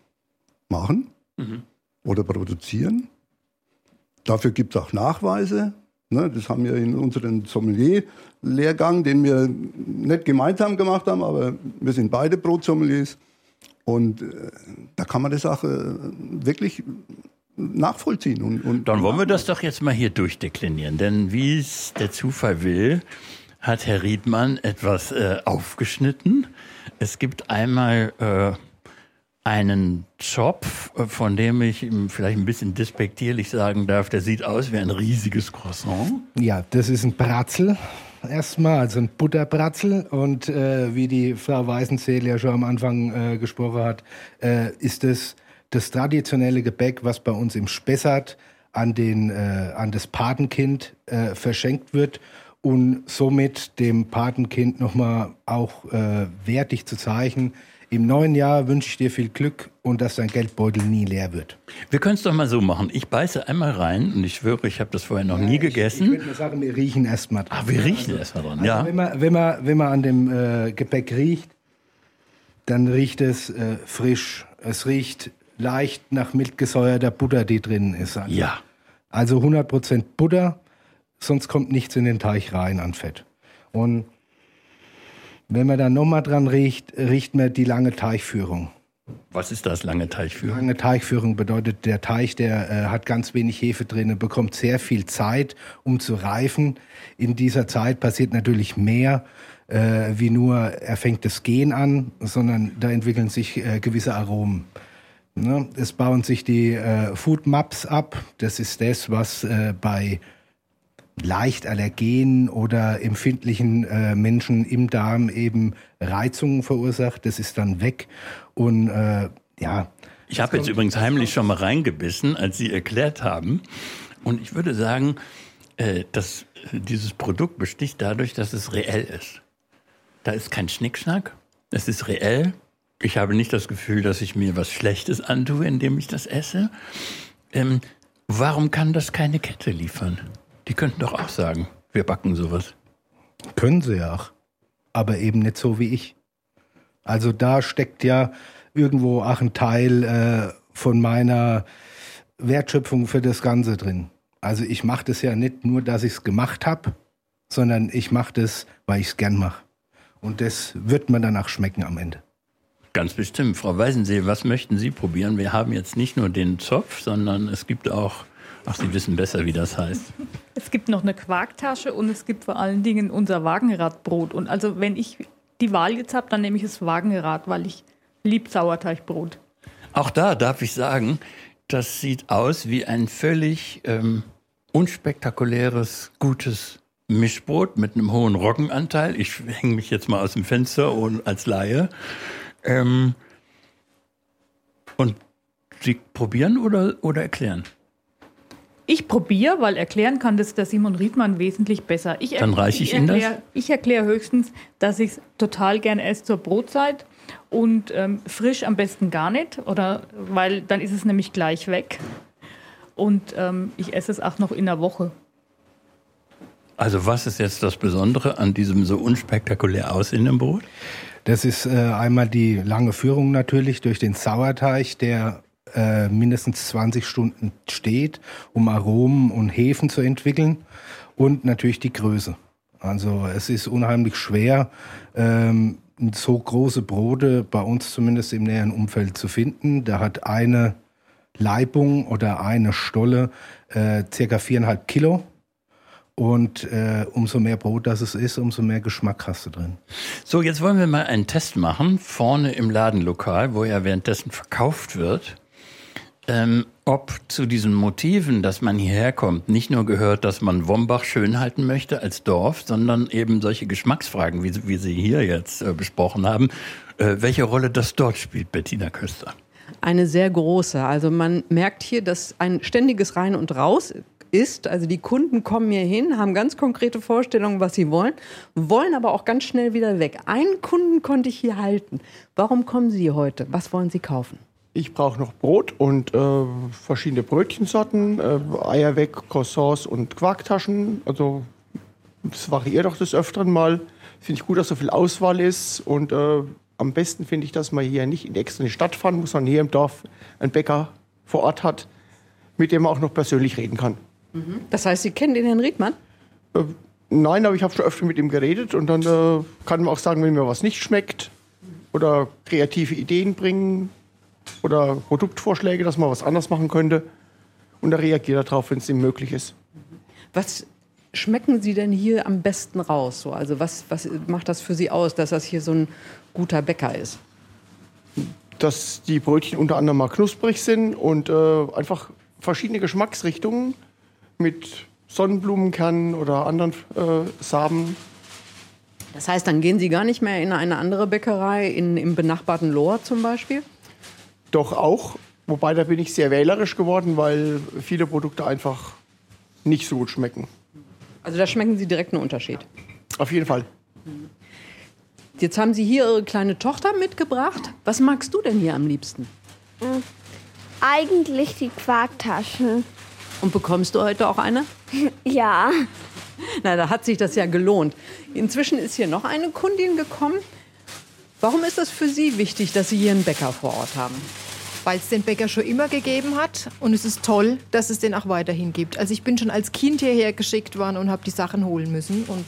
machen mhm. oder produzieren. Dafür gibt es auch Nachweise. Ne, das haben wir in unserem Sommelier-Lehrgang, den wir nicht gemeinsam gemacht haben, aber wir sind beide Brotsommeliers. Und äh, da kann man das auch äh, wirklich nachvollziehen. Und, und Dann wollen wir das doch jetzt mal hier durchdeklinieren. Denn wie es der Zufall will, hat Herr Riedmann etwas äh, aufgeschnitten. Es gibt einmal äh, einen Job, äh, von dem ich vielleicht ein bisschen despektierlich sagen darf, der sieht aus wie ein riesiges Croissant. Ja, das ist ein Bratzel erstmal, also ein Butterbratzel. Und äh, wie die Frau Weißenzähl ja schon am Anfang äh, gesprochen hat, äh, ist es das traditionelle Gebäck, was bei uns im Spessart an, den, äh, an das Patenkind äh, verschenkt wird und somit dem Patenkind nochmal auch wertig zu zeigen. Im neuen Jahr wünsche ich dir viel Glück und dass dein Geldbeutel nie leer wird. Wir können es doch mal so machen. Ich beiße einmal rein und ich schwöre, ich habe das vorher noch ja, nie gegessen. Ich, würde mal sagen, wir riechen erstmal dran. Ah, wir riechen also, erstmal dran, also ja. Wenn man, wenn, man, wenn man an dem äh, Gepäck riecht, dann riecht es äh, frisch. Es riecht leicht nach mildgesäuerter Butter, die drin ist. Also. Ja. Also 100% Butter sonst kommt nichts in den Teich rein an Fett. Und wenn man dann nochmal dran riecht, riecht man die lange Teichführung. Was ist das, lange Teichführung? Lange Teichführung bedeutet, der Teich, der äh, hat ganz wenig Hefe drin, bekommt sehr viel Zeit, um zu reifen. In dieser Zeit passiert natürlich mehr, äh, wie nur er fängt das Gen an, sondern da entwickeln sich äh, gewisse Aromen. Ne? Es bauen sich die äh, Food Maps ab. Das ist das, was äh, bei leicht allergen oder empfindlichen äh, Menschen im Darm eben Reizungen verursacht. Das ist dann weg. Und äh, ja. Ich habe jetzt übrigens heimlich schon mal reingebissen, als Sie erklärt haben. Und ich würde sagen, äh, dass dieses Produkt besticht dadurch, dass es reell ist. Da ist kein Schnickschnack. Es ist reell. Ich habe nicht das Gefühl, dass ich mir was Schlechtes antue, indem ich das esse. Ähm, warum kann das keine Kette liefern? Die könnten doch auch sagen, wir backen sowas. Können sie ja auch. Aber eben nicht so wie ich. Also da steckt ja irgendwo auch ein Teil äh, von meiner Wertschöpfung für das Ganze drin. Also ich mache das ja nicht nur, dass ich es gemacht habe, sondern ich mache das, weil ich es gern mache. Und das wird mir danach schmecken am Ende. Ganz bestimmt. Frau Weisensee, was möchten Sie probieren? Wir haben jetzt nicht nur den Zopf, sondern es gibt auch Ach, Sie wissen besser, wie das heißt. Es gibt noch eine Quarktasche und es gibt vor allen Dingen unser Wagenradbrot. Und also wenn ich die Wahl jetzt habe, dann nehme ich das Wagenrad, weil ich lieb Sauerteigbrot. Auch da darf ich sagen, das sieht aus wie ein völlig ähm, unspektakuläres, gutes Mischbrot mit einem hohen Roggenanteil. Ich hänge mich jetzt mal aus dem Fenster und als Laie. Ähm, und Sie probieren oder, oder erklären? Ich probiere, weil erklären kann das der Simon Riedmann wesentlich besser. Ich Dann reiche ich Ihnen das? Ich erkläre höchstens, dass ich es total gerne esse zur Brotzeit und ähm, frisch am besten gar nicht, oder weil dann ist es nämlich gleich weg. Und ähm, ich esse es auch noch in der Woche. Also was ist jetzt das Besondere an diesem so unspektakulär aussehenden Brot? Das ist äh, einmal die lange Führung natürlich durch den Sauerteig, der äh, mindestens 20 Stunden steht, um Aromen und Hefen zu entwickeln. Und natürlich die Größe. Also es ist unheimlich schwer, ähm, so große Brote bei uns zumindest im näheren Umfeld zu finden. Da hat eine Leibung oder eine Stolle äh, circa viereinhalb Kilo. Und äh, umso mehr Brot das es ist, umso mehr Geschmack hast du drin. So, jetzt wollen wir mal einen Test machen, vorne im Ladenlokal, wo ja währenddessen verkauft wird. Ähm, ob zu diesen Motiven, dass man hierher kommt, nicht nur gehört, dass man Wombach schön halten möchte als Dorf, sondern eben solche Geschmacksfragen, wie, wie Sie hier jetzt äh, besprochen haben, äh, welche Rolle das dort spielt, Bettina Köster. Eine sehr große. Also man merkt hier, dass ein ständiges Rein und Raus ist. Also die Kunden kommen hier hin, haben ganz konkrete Vorstellungen, was sie wollen, wollen aber auch ganz schnell wieder weg. Einen Kunden konnte ich hier halten. Warum kommen Sie heute? Was wollen Sie kaufen? Ich brauche noch Brot und äh, verschiedene Brötchensorten, äh, Eier weg, Croissants und Quarktaschen. Also es variiert auch des Öfteren mal. Finde ich gut, dass so viel Auswahl ist. Und äh, am besten finde ich, dass man hier nicht in die extra Stadt fahren muss, sondern hier im Dorf einen Bäcker vor Ort hat, mit dem man auch noch persönlich reden kann. Das heißt, Sie kennen den Herrn Riedmann? Äh, nein, aber ich habe schon öfter mit ihm geredet und dann äh, kann man auch sagen, wenn mir was nicht schmeckt oder kreative Ideen bringen oder Produktvorschläge, dass man was anders machen könnte. Und da reagiert er darauf, wenn es ihm möglich ist. Was schmecken Sie denn hier am besten raus? So, also was, was macht das für Sie aus, dass das hier so ein guter Bäcker ist? Dass die Brötchen unter anderem mal knusprig sind und äh, einfach verschiedene Geschmacksrichtungen mit Sonnenblumenkernen oder anderen äh, Samen. Das heißt, dann gehen Sie gar nicht mehr in eine andere Bäckerei, in, im benachbarten Lohr zum Beispiel? Doch auch, wobei da bin ich sehr wählerisch geworden, weil viele Produkte einfach nicht so gut schmecken. Also da schmecken Sie direkt einen Unterschied. Auf jeden Fall. Jetzt haben Sie hier Ihre kleine Tochter mitgebracht. Was magst du denn hier am liebsten? Eigentlich die Quarktaschen. Und bekommst du heute auch eine? Ja. Na, da hat sich das ja gelohnt. Inzwischen ist hier noch eine Kundin gekommen. Warum ist das für Sie wichtig, dass Sie hier einen Bäcker vor Ort haben? weil es den Bäcker schon immer gegeben hat. Und es ist toll, dass es den auch weiterhin gibt. Also ich bin schon als Kind hierher geschickt worden und habe die Sachen holen müssen. Und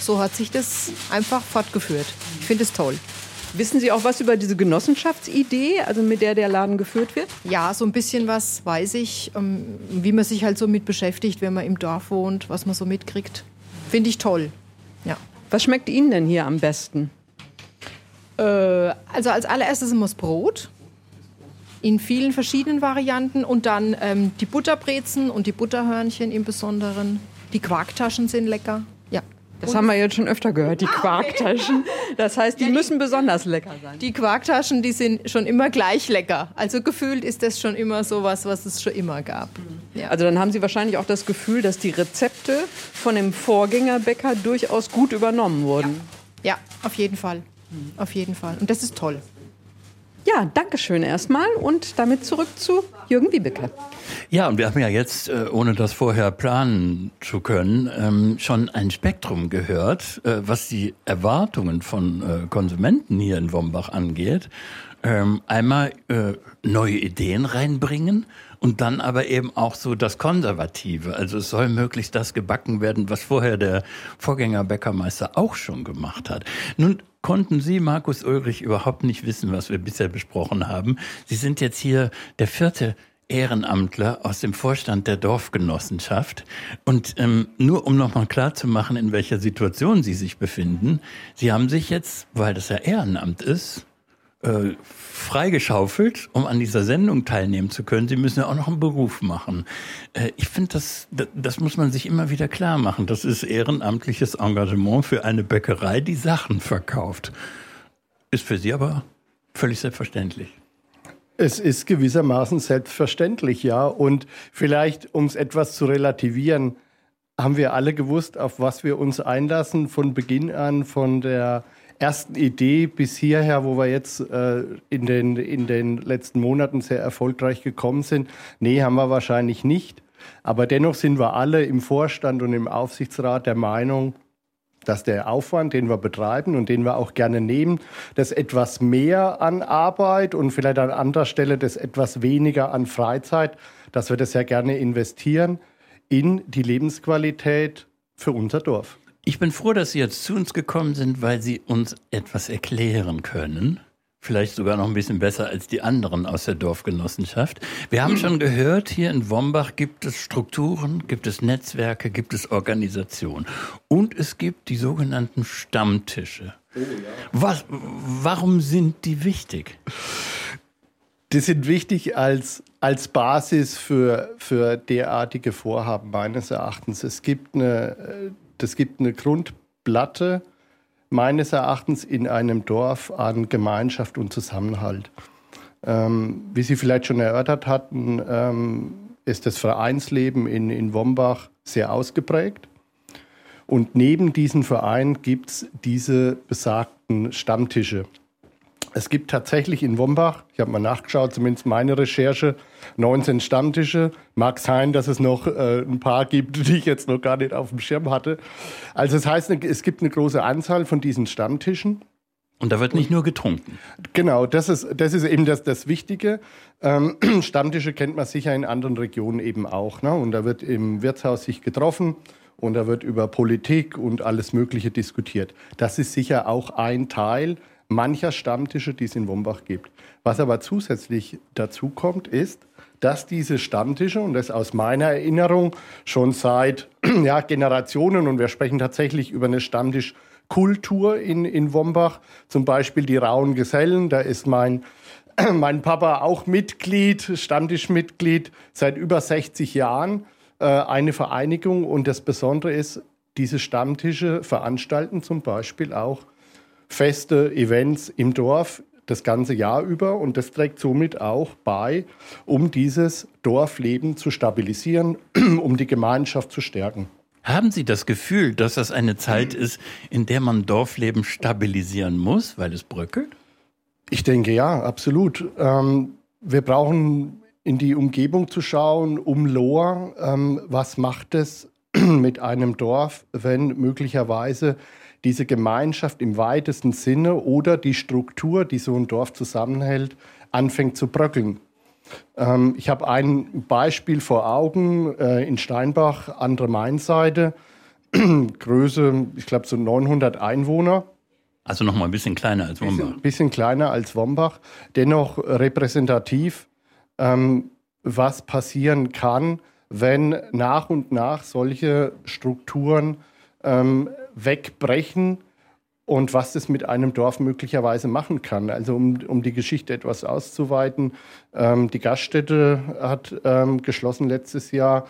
so hat sich das einfach fortgeführt. Ich finde es toll. Wissen Sie auch was über diese Genossenschaftsidee, also mit der der Laden geführt wird? Ja, so ein bisschen was weiß ich, ähm, wie man sich halt so mit beschäftigt, wenn man im Dorf wohnt, was man so mitkriegt. Finde ich toll. Ja. Was schmeckt Ihnen denn hier am besten? Äh, also als allererstes das Brot in vielen verschiedenen Varianten und dann ähm, die Butterbrezen und die Butterhörnchen im Besonderen. Die Quarktaschen sind lecker. Ja. Das haben wir jetzt schon öfter gehört, die Quarktaschen. Das heißt, die müssen besonders lecker sein. Die Quarktaschen, die sind schon immer gleich lecker. Also gefühlt ist das schon immer so was, was es schon immer gab. Ja. Also dann haben Sie wahrscheinlich auch das Gefühl, dass die Rezepte von dem Vorgängerbäcker durchaus gut übernommen wurden. ja, auf jeden Fall. Auf jeden Fall. Und das ist toll. Ja, danke schön erstmal und damit zurück zu Jürgen Wiebeke. Ja, und wir haben ja jetzt, äh, ohne das vorher planen zu können, ähm, schon ein Spektrum gehört, äh, was die Erwartungen von äh, Konsumenten hier in Wombach angeht. Ähm, einmal neue Ideen reinbringen und dann aber eben auch so das Konservative. Also es soll möglichst das gebacken werden, was vorher der Vorgängerbäckermeister auch schon gemacht hat. Nun konnten Sie, Markus Ulrich, überhaupt nicht wissen, was wir bisher besprochen haben. Sie sind jetzt hier der vierte Ehrenamtler aus dem Vorstand der Dorfgenossenschaft. Und ähm, nur um nochmal klarzumachen, in welcher Situation Sie sich befinden, Sie haben sich jetzt, weil das ja Ehrenamt ist, äh, freigeschaufelt, um an dieser Sendung teilnehmen zu können. Sie müssen ja auch noch einen Beruf machen. Äh, ich finde, das, das muss man sich immer wieder klar machen. Das ist ehrenamtliches Engagement für eine Bäckerei, die Sachen verkauft. Ist für Sie aber völlig selbstverständlich. Es ist gewissermaßen selbstverständlich, ja. Und vielleicht, um es etwas zu relativieren, haben wir alle gewusst, auf was wir uns einlassen von Beginn an, von der ersten Idee bis hierher, wo wir jetzt äh, in, den, in den letzten Monaten sehr erfolgreich gekommen sind? Nee, haben wir wahrscheinlich nicht. Aber dennoch sind wir alle im Vorstand und im Aufsichtsrat der Meinung, dass der Aufwand, den wir betreiben und den wir auch gerne nehmen, das etwas mehr an Arbeit und vielleicht an anderer Stelle das etwas weniger an Freizeit, dass wir das ja gerne investieren in die Lebensqualität für unser Dorf. Ich bin froh, dass Sie jetzt zu uns gekommen sind, weil Sie uns etwas erklären können. Vielleicht sogar noch ein bisschen besser als die anderen aus der Dorfgenossenschaft. Wir haben schon gehört, hier in Wombach gibt es Strukturen, gibt es Netzwerke, gibt es Organisationen. Und es gibt die sogenannten Stammtische. Oh, ja. Was, warum sind die wichtig? Die sind wichtig als, als Basis für, für derartige Vorhaben meines Erachtens. Es gibt eine das gibt eine Grundplatte meines Erachtens in einem Dorf an Gemeinschaft und Zusammenhalt. Ähm, wie Sie vielleicht schon erörtert hatten, ähm, ist das Vereinsleben in, in Wombach sehr ausgeprägt. Und neben diesen Vereinen gibt es diese besagten Stammtische. Es gibt tatsächlich in Wombach, ich habe mal nachgeschaut, zumindest meine Recherche, 19 Stammtische. Mag sein, dass es noch äh, ein paar gibt, die ich jetzt noch gar nicht auf dem Schirm hatte. Also das heißt, es gibt eine große Anzahl von diesen Stammtischen. Und da wird nicht nur getrunken. Genau, das ist, das ist eben das, das Wichtige. Ähm, Stammtische kennt man sicher in anderen Regionen eben auch. Ne? Und da wird im Wirtshaus sich getroffen und da wird über Politik und alles Mögliche diskutiert. Das ist sicher auch ein Teil mancher Stammtische, die es in Wombach gibt. Was aber zusätzlich dazu kommt, ist, dass diese Stammtische, und das aus meiner Erinnerung schon seit ja, Generationen, und wir sprechen tatsächlich über eine Stammtischkultur in, in Wombach, zum Beispiel die Rauen Gesellen, da ist mein, mein Papa auch Mitglied, Stammtischmitglied seit über 60 Jahren, äh, eine Vereinigung. Und das Besondere ist, diese Stammtische veranstalten zum Beispiel auch Feste, Events im Dorf das ganze Jahr über und das trägt somit auch bei, um dieses Dorfleben zu stabilisieren, um die Gemeinschaft zu stärken. Haben Sie das Gefühl, dass das eine Zeit ist, in der man Dorfleben stabilisieren muss, weil es bröckelt? Ich denke ja, absolut. Ähm, wir brauchen in die Umgebung zu schauen, um Lohr. Ähm, was macht es mit einem Dorf, wenn möglicherweise diese Gemeinschaft im weitesten Sinne oder die Struktur, die so ein Dorf zusammenhält, anfängt zu bröckeln. Ähm, ich habe ein Beispiel vor Augen äh, in Steinbach, andere Mainseite, Größe, ich glaube so 900 Einwohner. Also noch mal ein bisschen kleiner als Wombach. Bisschen, bisschen kleiner als Wombach, dennoch repräsentativ, ähm, was passieren kann, wenn nach und nach solche Strukturen ähm, wegbrechen und was das mit einem Dorf möglicherweise machen kann. Also um, um die Geschichte etwas auszuweiten, ähm, die Gaststätte hat ähm, geschlossen letztes Jahr,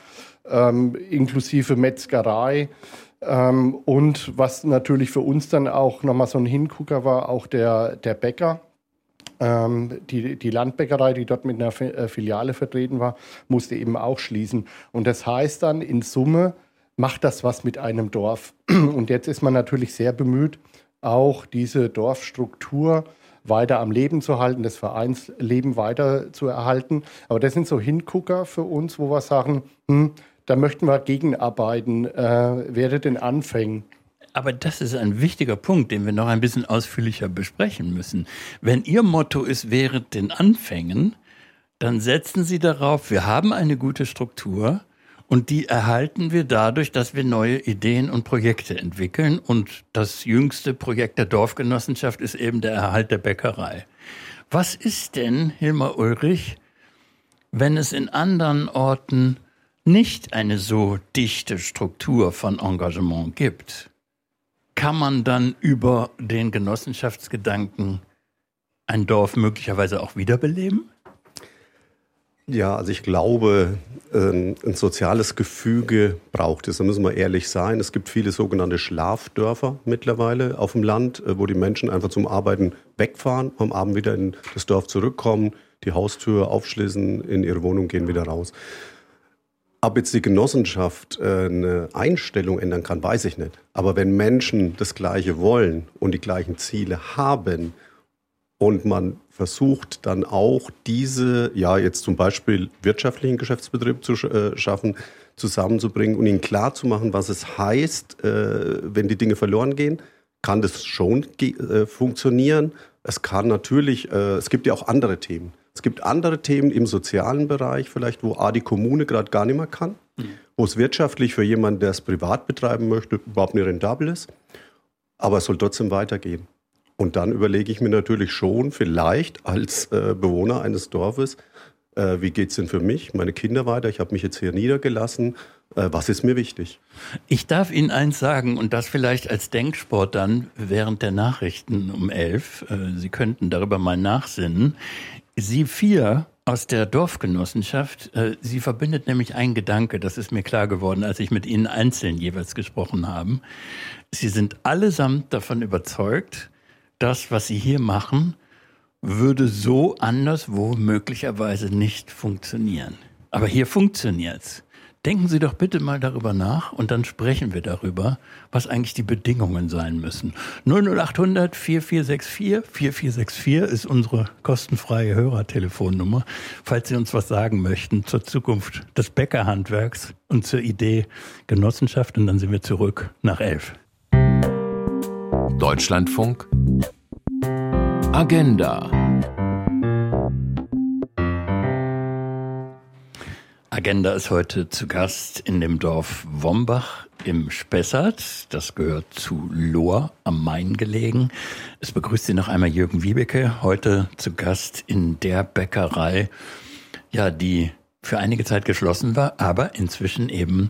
ähm, inklusive Metzgerei. Ähm, und was natürlich für uns dann auch nochmal so ein Hingucker war, auch der, der Bäcker. Ähm, die, die Landbäckerei, die dort mit einer äh, Filiale vertreten war, musste eben auch schließen. Und das heißt dann in Summe, macht das was mit einem Dorf. Und jetzt ist man natürlich sehr bemüht, auch diese Dorfstruktur weiter am Leben zu halten, das Vereinsleben weiter zu erhalten. Aber das sind so Hingucker für uns, wo wir sagen, hm, da möchten wir gegenarbeiten, äh, wäre den Anfängen. Aber das ist ein wichtiger Punkt, den wir noch ein bisschen ausführlicher besprechen müssen. Wenn Ihr Motto ist, während den Anfängen, dann setzen Sie darauf, wir haben eine gute Struktur, und die erhalten wir dadurch, dass wir neue Ideen und Projekte entwickeln. Und das jüngste Projekt der Dorfgenossenschaft ist eben der Erhalt der Bäckerei. Was ist denn, Hilmar Ulrich, wenn es in anderen Orten nicht eine so dichte Struktur von Engagement gibt, kann man dann über den Genossenschaftsgedanken ein Dorf möglicherweise auch wiederbeleben? Ja, also ich glaube, ähm, ein soziales Gefüge braucht es. Da müssen wir ehrlich sein. Es gibt viele sogenannte Schlafdörfer mittlerweile auf dem Land, äh, wo die Menschen einfach zum Arbeiten wegfahren, am Abend wieder in das Dorf zurückkommen, die Haustür aufschließen, in ihre Wohnung gehen, wieder raus. Ob jetzt die Genossenschaft äh, eine Einstellung ändern kann, weiß ich nicht. Aber wenn Menschen das Gleiche wollen und die gleichen Ziele haben, und man versucht dann auch diese, ja, jetzt zum Beispiel wirtschaftlichen Geschäftsbetrieb zu äh, schaffen, zusammenzubringen und ihnen klarzumachen, was es heißt, äh, wenn die Dinge verloren gehen. Kann das schon äh, funktionieren? Es kann natürlich, es gibt ja auch andere Themen. Es gibt andere Themen im sozialen Bereich, vielleicht, wo A, die Kommune gerade gar nicht mehr kann, mhm. wo es wirtschaftlich für jemanden, der es privat betreiben möchte, überhaupt nicht rentabel ist. Aber es soll trotzdem weitergehen. Und dann überlege ich mir natürlich schon, vielleicht als äh, Bewohner eines Dorfes, äh, wie geht es denn für mich, meine Kinder weiter? Ich habe mich jetzt hier niedergelassen. Äh, was ist mir wichtig? Ich darf Ihnen eins sagen und das vielleicht als Denksport dann während der Nachrichten um elf. Äh, Sie könnten darüber mal nachsinnen. Sie vier aus der Dorfgenossenschaft, äh, sie verbindet nämlich ein Gedanke, das ist mir klar geworden, als ich mit Ihnen einzeln jeweils gesprochen habe. Sie sind allesamt davon überzeugt, das, was Sie hier machen, würde so anderswo möglicherweise nicht funktionieren. Aber hier funktioniert's. Denken Sie doch bitte mal darüber nach und dann sprechen wir darüber, was eigentlich die Bedingungen sein müssen. 00800 4464 4464 ist unsere kostenfreie Hörertelefonnummer, falls Sie uns was sagen möchten zur Zukunft des Bäckerhandwerks und zur Idee Genossenschaft und dann sind wir zurück nach elf. Deutschlandfunk Agenda Agenda ist heute zu Gast in dem Dorf Wombach im Spessart. Das gehört zu Lohr am Main gelegen. Es begrüßt Sie noch einmal Jürgen Wiebeke, heute zu Gast in der Bäckerei, ja, die für einige Zeit geschlossen war, aber inzwischen eben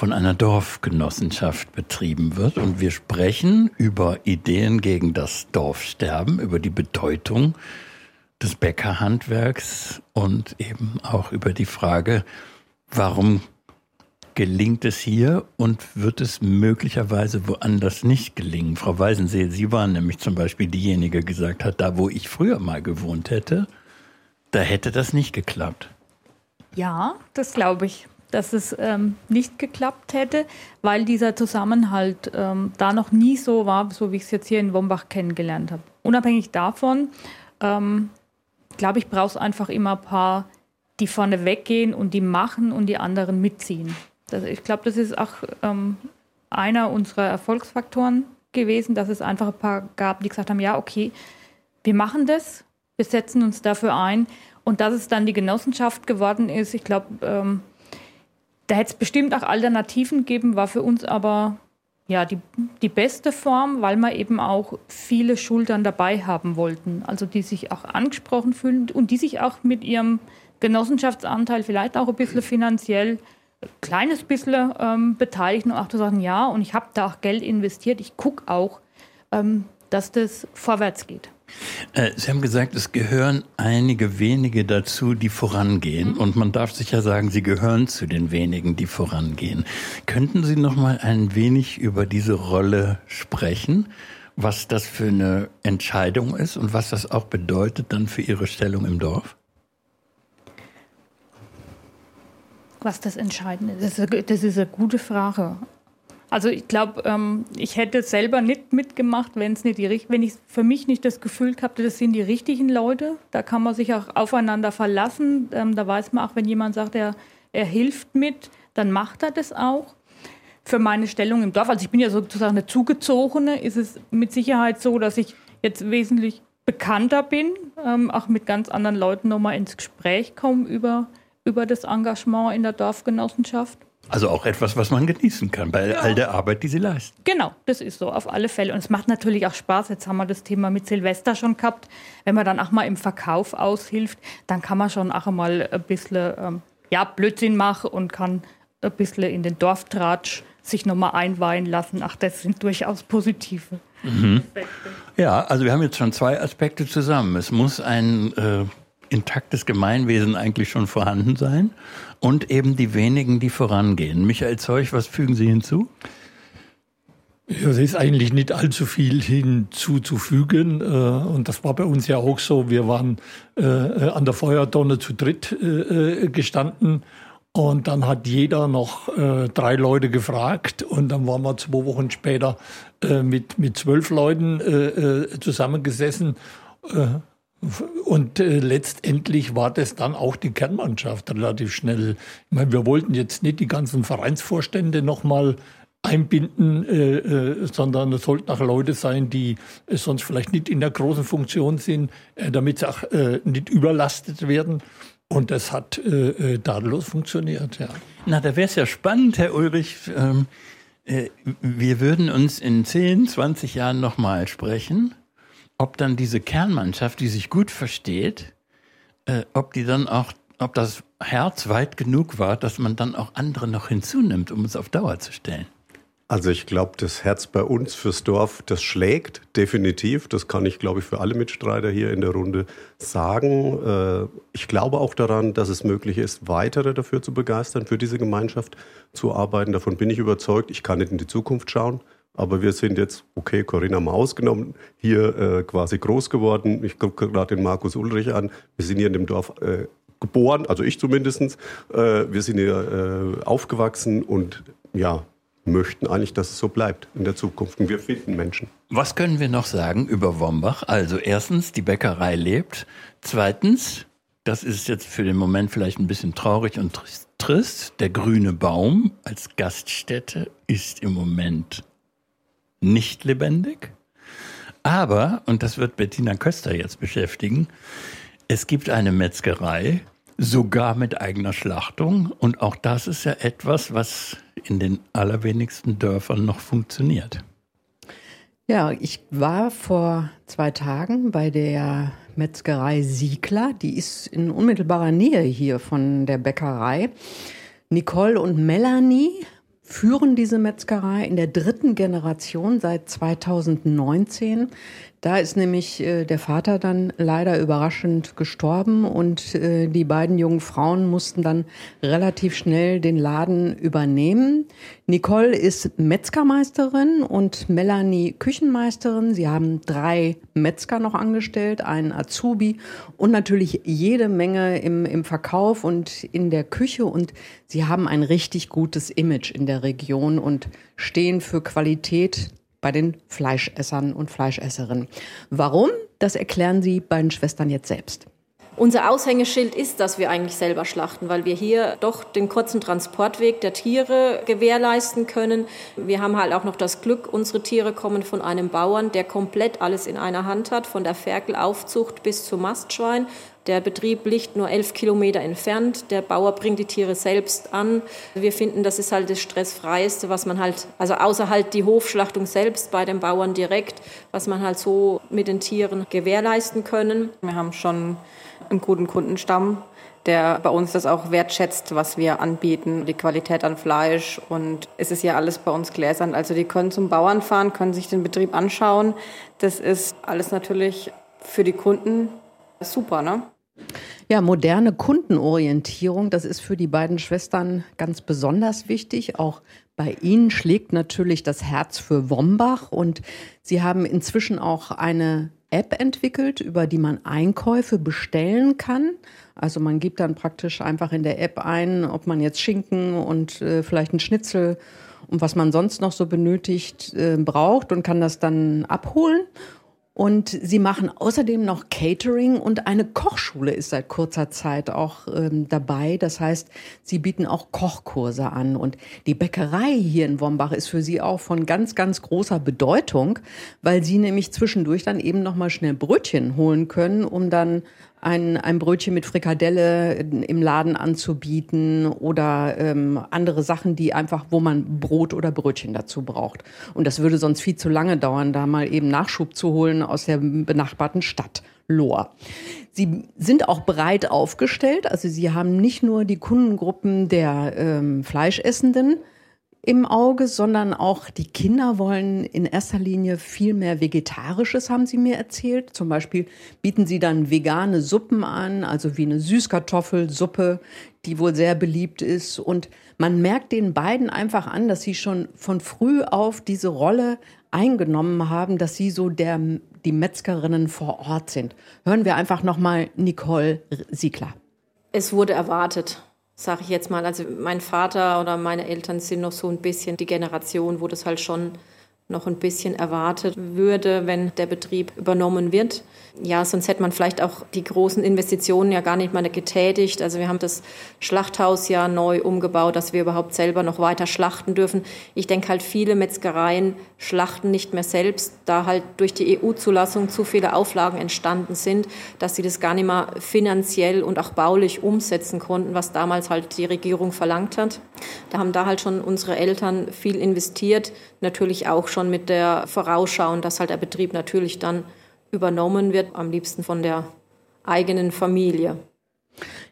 von einer Dorfgenossenschaft betrieben wird. Und wir sprechen über Ideen gegen das Dorfsterben, über die Bedeutung des Bäckerhandwerks und eben auch über die Frage, warum gelingt es hier und wird es möglicherweise woanders nicht gelingen? Frau Weisensee, Sie waren nämlich zum Beispiel diejenige, die gesagt hat, da wo ich früher mal gewohnt hätte, da hätte das nicht geklappt. Ja, das glaube ich dass es ähm, nicht geklappt hätte, weil dieser Zusammenhalt ähm, da noch nie so war, so wie ich es jetzt hier in Wombach kennengelernt habe. Unabhängig davon, ähm, glaube ich, braucht es einfach immer ein paar, die vorne weggehen und die machen und die anderen mitziehen. Das, ich glaube, das ist auch ähm, einer unserer Erfolgsfaktoren gewesen, dass es einfach ein paar gab, die gesagt haben, ja, okay, wir machen das, wir setzen uns dafür ein. Und dass es dann die Genossenschaft geworden ist, ich glaube, ähm, da hätte es bestimmt auch Alternativen geben, war für uns aber ja, die, die beste Form, weil wir eben auch viele Schultern dabei haben wollten. Also die sich auch angesprochen fühlen und die sich auch mit ihrem Genossenschaftsanteil vielleicht auch ein bisschen finanziell, ein kleines bisschen ähm, beteiligen und auch zu sagen, ja, und ich habe da auch Geld investiert, ich gucke auch, ähm, dass das vorwärts geht. Äh, Sie haben gesagt, es gehören einige wenige dazu, die vorangehen. Mhm. Und man darf sicher sagen, Sie gehören zu den wenigen, die vorangehen. Könnten Sie noch mal ein wenig über diese Rolle sprechen? Was das für eine Entscheidung ist und was das auch bedeutet dann für Ihre Stellung im Dorf? Was das Entscheidende ist, das ist eine gute Frage. Also ich glaube, ähm, ich hätte selber nicht mitgemacht, wenn es nicht die wenn ich für mich nicht das Gefühl gehabt das sind die richtigen Leute. Da kann man sich auch aufeinander verlassen. Ähm, da weiß man auch, wenn jemand sagt, er, er hilft mit, dann macht er das auch. Für meine Stellung im Dorf, also ich bin ja sozusagen eine Zugezogene, ist es mit Sicherheit so, dass ich jetzt wesentlich bekannter bin, ähm, auch mit ganz anderen Leuten nochmal ins Gespräch komme über, über das Engagement in der Dorfgenossenschaft. Also auch etwas, was man genießen kann bei all der Arbeit, die Sie leisten. Genau, das ist so, auf alle Fälle. Und es macht natürlich auch Spaß. Jetzt haben wir das Thema mit Silvester schon gehabt. Wenn man dann auch mal im Verkauf aushilft, dann kann man schon auch mal ein bisschen ähm, ja, Blödsinn machen und kann ein bisschen in den Dorftratsch sich nochmal einweihen lassen. Ach, das sind durchaus positive. Mhm. Ja, also wir haben jetzt schon zwei Aspekte zusammen. Es muss ein äh, intaktes Gemeinwesen eigentlich schon vorhanden sein und eben die wenigen, die vorangehen. Michael Zeug, was fügen Sie hinzu? Ja, es ist eigentlich nicht allzu viel hinzuzufügen. Äh, und das war bei uns ja auch so. Wir waren äh, an der Feuertonne zu dritt äh, gestanden. Und dann hat jeder noch drei Leute gefragt. Und dann waren wir zwei Wochen später mit, mit zwölf Leuten zusammengesessen. Und äh, letztendlich war das dann auch die Kernmannschaft relativ schnell. Ich meine, wir wollten jetzt nicht die ganzen Vereinsvorstände nochmal einbinden, äh, äh, sondern es sollten auch Leute sein, die äh, sonst vielleicht nicht in der großen Funktion sind, äh, damit sie auch äh, nicht überlastet werden. Und das hat tadellos funktioniert, ja. Na, da wäre es ja spannend, Herr Ulrich. Ähm, äh, wir würden uns in 10, 20 Jahren nochmal sprechen, ob dann diese Kernmannschaft, die sich gut versteht, äh, ob die dann auch, ob das Herz weit genug war, dass man dann auch andere noch hinzunimmt, um es auf Dauer zu stellen. Also ich glaube, das Herz bei uns fürs Dorf, das schlägt definitiv. Das kann ich, glaube ich, für alle Mitstreiter hier in der Runde sagen. Äh, ich glaube auch daran, dass es möglich ist, weitere dafür zu begeistern, für diese Gemeinschaft zu arbeiten. Davon bin ich überzeugt. Ich kann nicht in die Zukunft schauen. Aber wir sind jetzt, okay, Corinna mal ausgenommen, hier äh, quasi groß geworden. Ich gucke gerade den Markus Ulrich an. Wir sind hier in dem Dorf äh, geboren, also ich zumindest. Äh, wir sind hier äh, aufgewachsen und ja, möchten eigentlich, dass es so bleibt in der Zukunft. Und wir finden Menschen. Was können wir noch sagen über Wombach? Also erstens, die Bäckerei lebt. Zweitens, das ist jetzt für den Moment vielleicht ein bisschen traurig und trist, der grüne Baum als Gaststätte ist im Moment nicht lebendig. Aber, und das wird Bettina Köster jetzt beschäftigen, es gibt eine Metzgerei, sogar mit eigener Schlachtung. Und auch das ist ja etwas, was in den allerwenigsten Dörfern noch funktioniert. Ja, ich war vor zwei Tagen bei der Metzgerei Siegler. Die ist in unmittelbarer Nähe hier von der Bäckerei. Nicole und Melanie führen diese Metzgerei in der dritten Generation seit 2019. Da ist nämlich äh, der Vater dann leider überraschend gestorben und äh, die beiden jungen Frauen mussten dann relativ schnell den Laden übernehmen. Nicole ist Metzgermeisterin und Melanie Küchenmeisterin. Sie haben drei Metzger noch angestellt, einen Azubi und natürlich jede Menge im, im Verkauf und in der Küche und sie haben ein richtig gutes Image in der Region und stehen für Qualität bei den Fleischessern und Fleischesserinnen. Warum? Das erklären sie beiden Schwestern jetzt selbst. Unser Aushängeschild ist, dass wir eigentlich selber schlachten, weil wir hier doch den kurzen Transportweg der Tiere gewährleisten können. Wir haben halt auch noch das Glück, unsere Tiere kommen von einem Bauern, der komplett alles in einer Hand hat, von der Ferkelaufzucht bis zum Mastschwein. Der Betrieb liegt nur elf Kilometer entfernt. Der Bauer bringt die Tiere selbst an. Wir finden, das ist halt das stressfreieste, was man halt, also außer halt die Hofschlachtung selbst bei den Bauern direkt, was man halt so mit den Tieren gewährleisten können. Wir haben schon einen guten Kundenstamm, der bei uns das auch wertschätzt, was wir anbieten, die Qualität an Fleisch. Und es ist ja alles bei uns gläsern. Also die können zum Bauern fahren, können sich den Betrieb anschauen. Das ist alles natürlich für die Kunden super, ne? Ja, moderne Kundenorientierung, das ist für die beiden Schwestern ganz besonders wichtig. Auch bei ihnen schlägt natürlich das Herz für Wombach und sie haben inzwischen auch eine App entwickelt, über die man Einkäufe bestellen kann. Also man gibt dann praktisch einfach in der App ein, ob man jetzt Schinken und äh, vielleicht ein Schnitzel und was man sonst noch so benötigt äh, braucht und kann das dann abholen. Und sie machen außerdem noch Catering und eine Kochschule ist seit kurzer Zeit auch ähm, dabei. Das heißt, sie bieten auch Kochkurse an. Und die Bäckerei hier in Wombach ist für sie auch von ganz, ganz großer Bedeutung, weil sie nämlich zwischendurch dann eben nochmal schnell Brötchen holen können, um dann ein, ein Brötchen mit Frikadelle im Laden anzubieten oder ähm, andere Sachen, die einfach, wo man Brot oder Brötchen dazu braucht. Und das würde sonst viel zu lange dauern, da mal eben Nachschub zu holen aus der benachbarten Stadt. Lohr. Sie sind auch breit aufgestellt, also Sie haben nicht nur die Kundengruppen der ähm, Fleischessenden, im Auge, sondern auch die Kinder wollen in erster Linie viel mehr Vegetarisches, haben sie mir erzählt. Zum Beispiel bieten sie dann vegane Suppen an, also wie eine Süßkartoffelsuppe, die wohl sehr beliebt ist. Und man merkt den beiden einfach an, dass sie schon von früh auf diese Rolle eingenommen haben, dass sie so der, die Metzgerinnen vor Ort sind. Hören wir einfach nochmal Nicole Siegler. Es wurde erwartet sage ich jetzt mal. Also mein Vater oder meine Eltern sind noch so ein bisschen die Generation, wo das halt schon noch ein bisschen erwartet würde, wenn der Betrieb übernommen wird. Ja, sonst hätte man vielleicht auch die großen Investitionen ja gar nicht mal getätigt. Also wir haben das Schlachthaus ja neu umgebaut, dass wir überhaupt selber noch weiter schlachten dürfen. Ich denke halt, viele Metzgereien schlachten nicht mehr selbst, da halt durch die EU-Zulassung zu viele Auflagen entstanden sind, dass sie das gar nicht mehr finanziell und auch baulich umsetzen konnten, was damals halt die Regierung verlangt hat. Da haben da halt schon unsere Eltern viel investiert, natürlich auch schon mit der Vorausschau, dass halt der Betrieb natürlich dann übernommen wird, am liebsten von der eigenen Familie.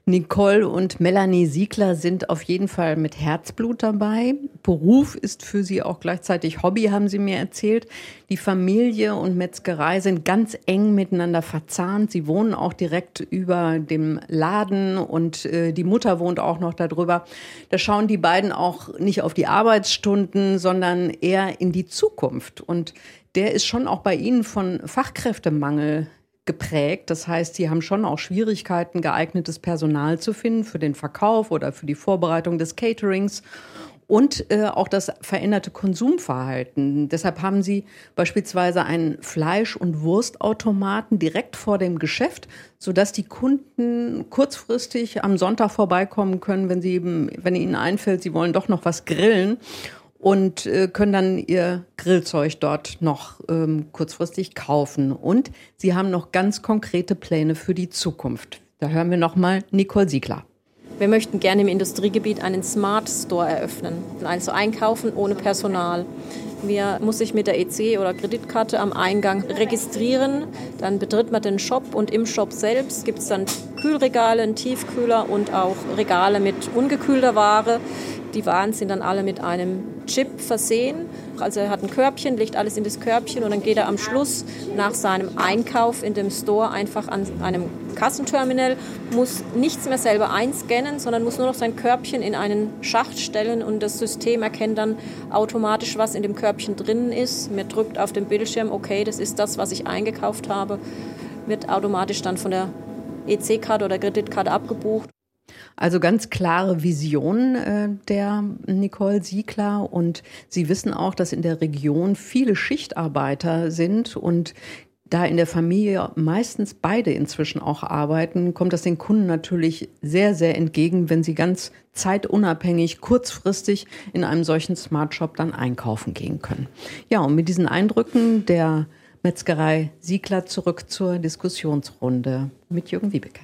Nicole und Melanie Siegler sind auf jeden Fall mit Herzblut dabei. Beruf ist für sie auch gleichzeitig Hobby, haben sie mir erzählt. Die Familie und Metzgerei sind ganz eng miteinander verzahnt. Sie wohnen auch direkt über dem Laden und äh, die Mutter wohnt auch noch darüber. Da schauen die beiden auch nicht auf die Arbeitsstunden, sondern eher in die Zukunft. Und der ist schon auch bei Ihnen von Fachkräftemangel geprägt. Das heißt, sie haben schon auch Schwierigkeiten, geeignetes Personal zu finden für den Verkauf oder für die Vorbereitung des Caterings und äh, auch das veränderte Konsumverhalten. Deshalb haben sie beispielsweise einen Fleisch- und Wurstautomaten direkt vor dem Geschäft, sodass die Kunden kurzfristig am Sonntag vorbeikommen können, wenn sie wenn ihnen einfällt, sie wollen doch noch was grillen und äh, können dann ihr Grillzeug dort noch ähm, kurzfristig kaufen. Und sie haben noch ganz konkrete Pläne für die Zukunft. Da hören wir noch mal Nicole Siegler. Wir möchten gerne im Industriegebiet einen Smart Store eröffnen, also einkaufen ohne Personal. Wir muss sich mit der EC oder Kreditkarte am Eingang registrieren. Dann betritt man den Shop und im Shop selbst gibt es dann Kühlregale, einen Tiefkühler und auch Regale mit ungekühlter Ware. Die Waren sind dann alle mit einem Chip versehen. Also er hat ein Körbchen, legt alles in das Körbchen und dann geht er am Schluss nach seinem Einkauf in dem Store einfach an einem Kassenterminal, muss nichts mehr selber einscannen, sondern muss nur noch sein Körbchen in einen Schacht stellen und das System erkennt dann automatisch, was in dem Körbchen drin ist. Mir drückt auf dem Bildschirm, okay, das ist das, was ich eingekauft habe, wird automatisch dann von der EC-Karte oder Kreditkarte abgebucht. Also ganz klare Vision äh, der Nicole Siegler und Sie wissen auch, dass in der Region viele Schichtarbeiter sind und da in der Familie meistens beide inzwischen auch arbeiten, kommt das den Kunden natürlich sehr, sehr entgegen, wenn sie ganz zeitunabhängig, kurzfristig in einem solchen Smart Shop dann einkaufen gehen können. Ja, und mit diesen Eindrücken der Metzgerei Siegler zurück zur Diskussionsrunde mit Jürgen Wiebeke.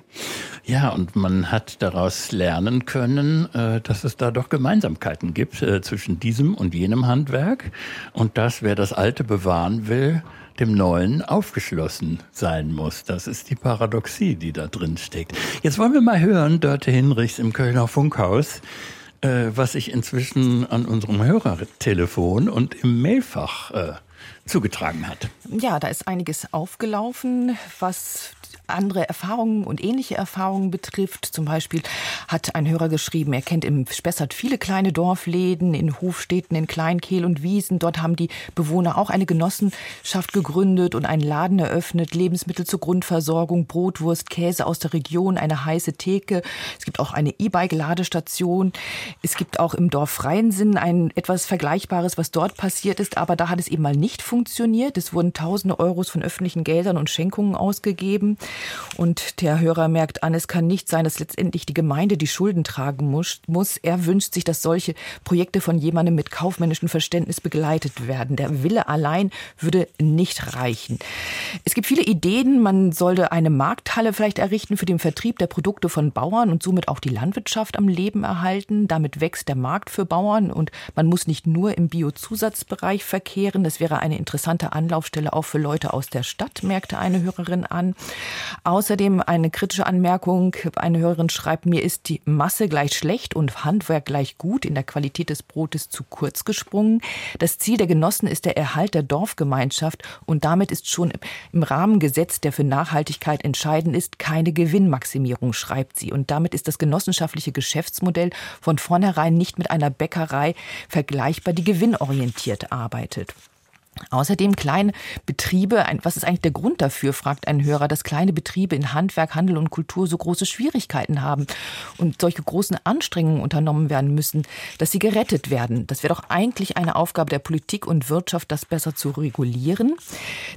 Ja, und man hat daraus lernen können, äh, dass es da doch Gemeinsamkeiten gibt äh, zwischen diesem und jenem Handwerk und dass wer das Alte bewahren will, dem Neuen aufgeschlossen sein muss. Das ist die Paradoxie, die da drin steckt. Jetzt wollen wir mal hören, Dörte Hinrichs im Kölner Funkhaus, äh, was sich inzwischen an unserem Hörertelefon und im Mailfach zugetragen hat. Ja, da ist einiges aufgelaufen, was andere Erfahrungen und ähnliche Erfahrungen betrifft. Zum Beispiel hat ein Hörer geschrieben, er kennt im Spessart viele kleine Dorfläden in Hofstädten, in Kleinkehl und Wiesen. Dort haben die Bewohner auch eine Genossenschaft gegründet und einen Laden eröffnet. Lebensmittel zur Grundversorgung, Brotwurst, Käse aus der Region, eine heiße Theke. Es gibt auch eine E-Bike-Ladestation. Es gibt auch im Dorf Freiensinn ein etwas Vergleichbares, was dort passiert ist. Aber da hat es eben mal nicht funktioniert. Es wurden tausende Euros von öffentlichen Geldern und Schenkungen ausgegeben. Und der Hörer merkt an, es kann nicht sein, dass letztendlich die Gemeinde die Schulden tragen muss. Er wünscht sich, dass solche Projekte von jemandem mit kaufmännischem Verständnis begleitet werden. Der Wille allein würde nicht reichen. Es gibt viele Ideen. Man sollte eine Markthalle vielleicht errichten für den Vertrieb der Produkte von Bauern und somit auch die Landwirtschaft am Leben erhalten. Damit wächst der Markt für Bauern und man muss nicht nur im Biozusatzbereich verkehren. Das wäre eine interessante Anlaufstelle auch für Leute aus der Stadt, merkte eine Hörerin an. Außerdem eine kritische Anmerkung. Eine Hörerin schreibt, mir ist die Masse gleich schlecht und Handwerk gleich gut in der Qualität des Brotes zu kurz gesprungen. Das Ziel der Genossen ist der Erhalt der Dorfgemeinschaft und damit ist schon im Rahmen gesetzt, der für Nachhaltigkeit entscheidend ist, keine Gewinnmaximierung, schreibt sie. Und damit ist das genossenschaftliche Geschäftsmodell von vornherein nicht mit einer Bäckerei vergleichbar, die gewinnorientiert arbeitet. Außerdem kleine Betriebe, was ist eigentlich der Grund dafür, fragt ein Hörer, dass kleine Betriebe in Handwerk, Handel und Kultur so große Schwierigkeiten haben und solche großen Anstrengungen unternommen werden müssen, dass sie gerettet werden. Das wäre doch eigentlich eine Aufgabe der Politik und Wirtschaft, das besser zu regulieren.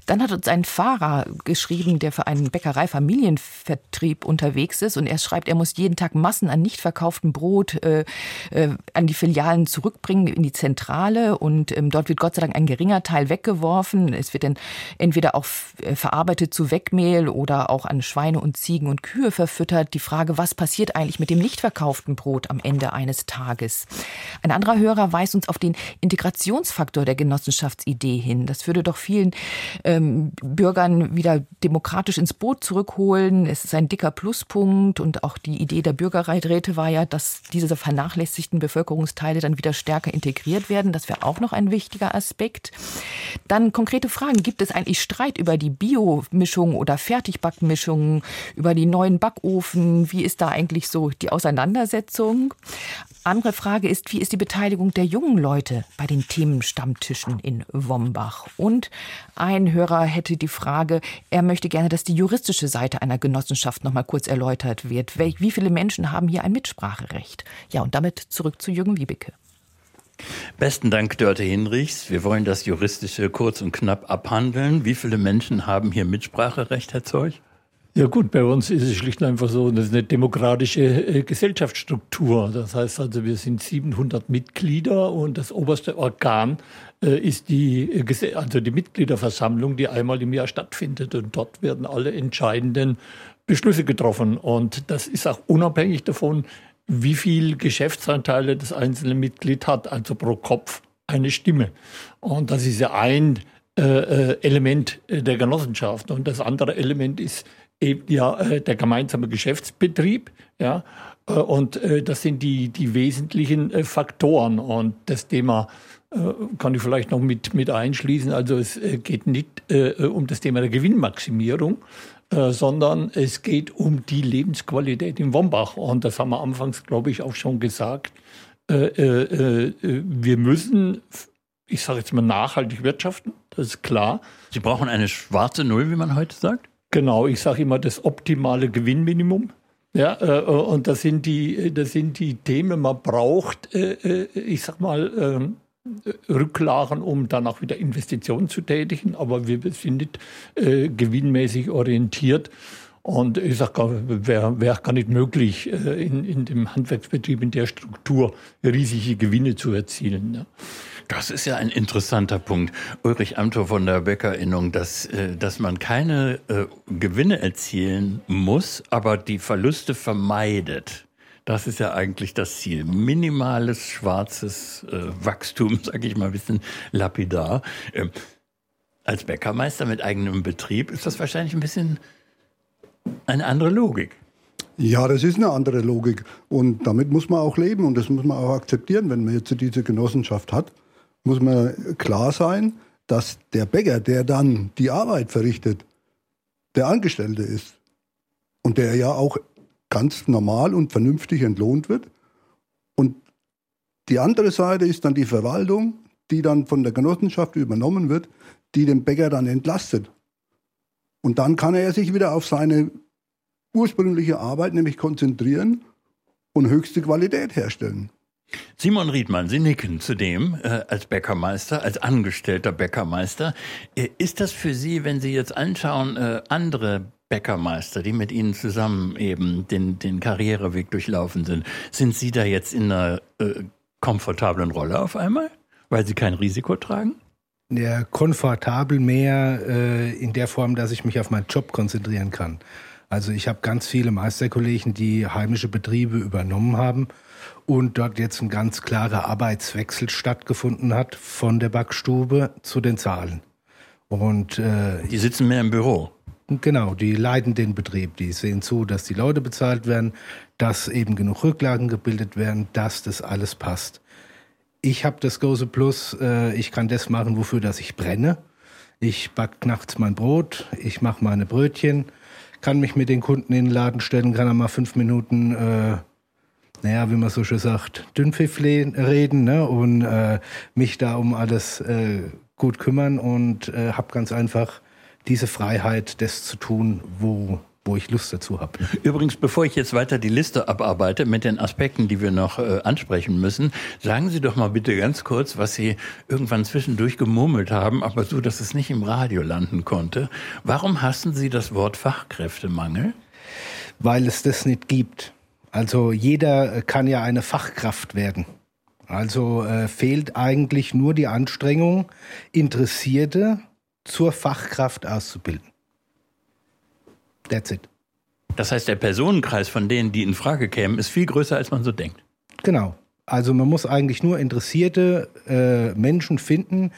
Dann hat uns ein Fahrer geschrieben, der für einen Bäckerei-Familienvertrieb unterwegs ist und er schreibt, er muss jeden Tag Massen an nicht verkauftem Brot äh, äh, an die Filialen zurückbringen in die Zentrale und ähm, dort wird Gott sei Dank ein geringer Teil weggeworfen. Es wird dann entweder auch äh, verarbeitet zu Wegmehl oder auch an Schweine und Ziegen und Kühe verfüttert. Die Frage, was passiert eigentlich mit dem nicht verkauften Brot am Ende eines Tages? Ein anderer Hörer weist uns auf den Integrationsfaktor der Genossenschaftsidee hin. Das würde doch vielen ähm, Bürgern wieder demokratisch ins Boot zurückholen. Es ist ein dicker Pluspunkt und auch die Idee der Bürgerräte war ja, dass diese vernachlässigten Bevölkerungsteile dann wieder stärker integriert werden. Das wäre auch noch ein wichtiger Aspekt. Dann konkrete Fragen. Gibt es eigentlich Streit über die Bio-Mischung oder Fertigbackmischungen, über die neuen Backofen? Wie ist da eigentlich so die Auseinandersetzung? Andere Frage ist, wie ist die Beteiligung der jungen Leute bei den Themenstammtischen in Wombach? Und ein Hörer hätte die Frage, er möchte gerne, dass die juristische Seite einer Genossenschaft noch mal kurz erläutert wird. Wie viele Menschen haben hier ein Mitspracherecht? Ja, und damit zurück zu Jürgen Wiebeke. Besten Dank, Dörte Hinrichs. Wir wollen das Juristische kurz und knapp abhandeln. Wie viele Menschen haben hier Mitspracherecht, Herr Zeug? Ja gut, bei uns ist es schlicht und einfach so, das ist eine demokratische äh, Gesellschaftsstruktur. Das heißt also, wir sind 700 Mitglieder und das oberste Organ äh, ist die, äh, also die Mitgliederversammlung, die einmal im Jahr stattfindet. Und dort werden alle entscheidenden Beschlüsse getroffen. Und das ist auch unabhängig davon, wie viel Geschäftsanteile das einzelne Mitglied hat, also pro Kopf eine Stimme. Und das ist ja ein äh, äh Element äh, der Genossenschaft. Und das andere Element ist eben ja äh, der gemeinsame Geschäftsbetrieb. Ja, und das sind die, die wesentlichen Faktoren. Und das Thema kann ich vielleicht noch mit, mit einschließen. Also es geht nicht um das Thema der Gewinnmaximierung, äh, sondern es geht um die Lebensqualität in Wombach. Und das haben wir anfangs, glaube ich, auch schon gesagt. Äh, äh, äh wir müssen, ich sage jetzt mal, nachhaltig wirtschaften, das ist klar. Sie brauchen eine schwarze Null, wie man heute sagt? Genau, ich sage immer das optimale Gewinnminimum. Ja, äh, und das sind die, das sind die Themen. Man braucht, ich sag mal, ähm, Rücklagen, um dann auch wieder Investitionen zu tätigen. Aber wir sind nicht äh, gewinnmäßig orientiert. Und ich sage, wäre wär gar nicht möglich, äh, in, in dem Handwerksbetrieb in der Struktur riesige Gewinne zu erzielen. Ja. Das ist ja ein interessanter Punkt. Ulrich Amthor von der Bäckerinnung, dass, äh, dass man keine äh, Gewinne erzielen muss, aber die Verluste vermeidet. Das ist ja eigentlich das Ziel. Minimales schwarzes äh, Wachstum, sage ich mal ein bisschen lapidar. Ähm, als Bäckermeister mit eigenem Betrieb ist das wahrscheinlich ein bisschen eine andere Logik. Ja, das ist eine andere Logik. Und damit muss man auch leben und das muss man auch akzeptieren. Wenn man jetzt diese Genossenschaft hat, muss man klar sein, dass der Bäcker, der dann die Arbeit verrichtet, der Angestellte ist. Und der ja auch ganz normal und vernünftig entlohnt wird. Und die andere Seite ist dann die Verwaltung, die dann von der Genossenschaft übernommen wird, die den Bäcker dann entlastet. Und dann kann er sich wieder auf seine ursprüngliche Arbeit nämlich konzentrieren und höchste Qualität herstellen. Simon Riedmann, Sie nicken zudem äh, als Bäckermeister, als angestellter Bäckermeister. Äh, ist das für Sie, wenn Sie jetzt anschauen, äh, andere Bäckermeister, die mit Ihnen zusammen eben den, den Karriereweg durchlaufen sind, sind Sie da jetzt in einer äh, komfortablen Rolle auf einmal, weil Sie kein Risiko tragen? Ja, komfortabel mehr äh, in der Form, dass ich mich auf meinen Job konzentrieren kann. Also ich habe ganz viele Meisterkollegen, die heimische Betriebe übernommen haben und dort jetzt ein ganz klarer Arbeitswechsel stattgefunden hat von der Backstube zu den Zahlen. Und äh, die sitzen mehr im Büro. Genau, die leiten den Betrieb. Die sehen zu, dass die Leute bezahlt werden, dass eben genug Rücklagen gebildet werden, dass das alles passt. Ich habe das große Plus, äh, ich kann das machen, wofür das ich brenne. Ich back nachts mein Brot, ich mache meine Brötchen, kann mich mit den Kunden in den Laden stellen, kann einmal fünf Minuten, äh, naja, wie man so schön sagt, Dünnpfiff reden ne? und äh, mich da um alles äh, gut kümmern und äh, habe ganz einfach diese Freiheit, das zu tun, wo, wo ich Lust dazu habe. Übrigens, bevor ich jetzt weiter die Liste abarbeite mit den Aspekten, die wir noch äh, ansprechen müssen, sagen Sie doch mal bitte ganz kurz, was Sie irgendwann zwischendurch gemurmelt haben, aber so, dass es nicht im Radio landen konnte. Warum hassen Sie das Wort Fachkräftemangel? Weil es das nicht gibt. Also jeder kann ja eine Fachkraft werden. Also äh, fehlt eigentlich nur die Anstrengung, Interessierte zur Fachkraft auszubilden. That's it. Das heißt, der Personenkreis von denen, die in Frage kämen, ist viel größer, als man so denkt. Genau. Also man muss eigentlich nur interessierte äh, Menschen finden,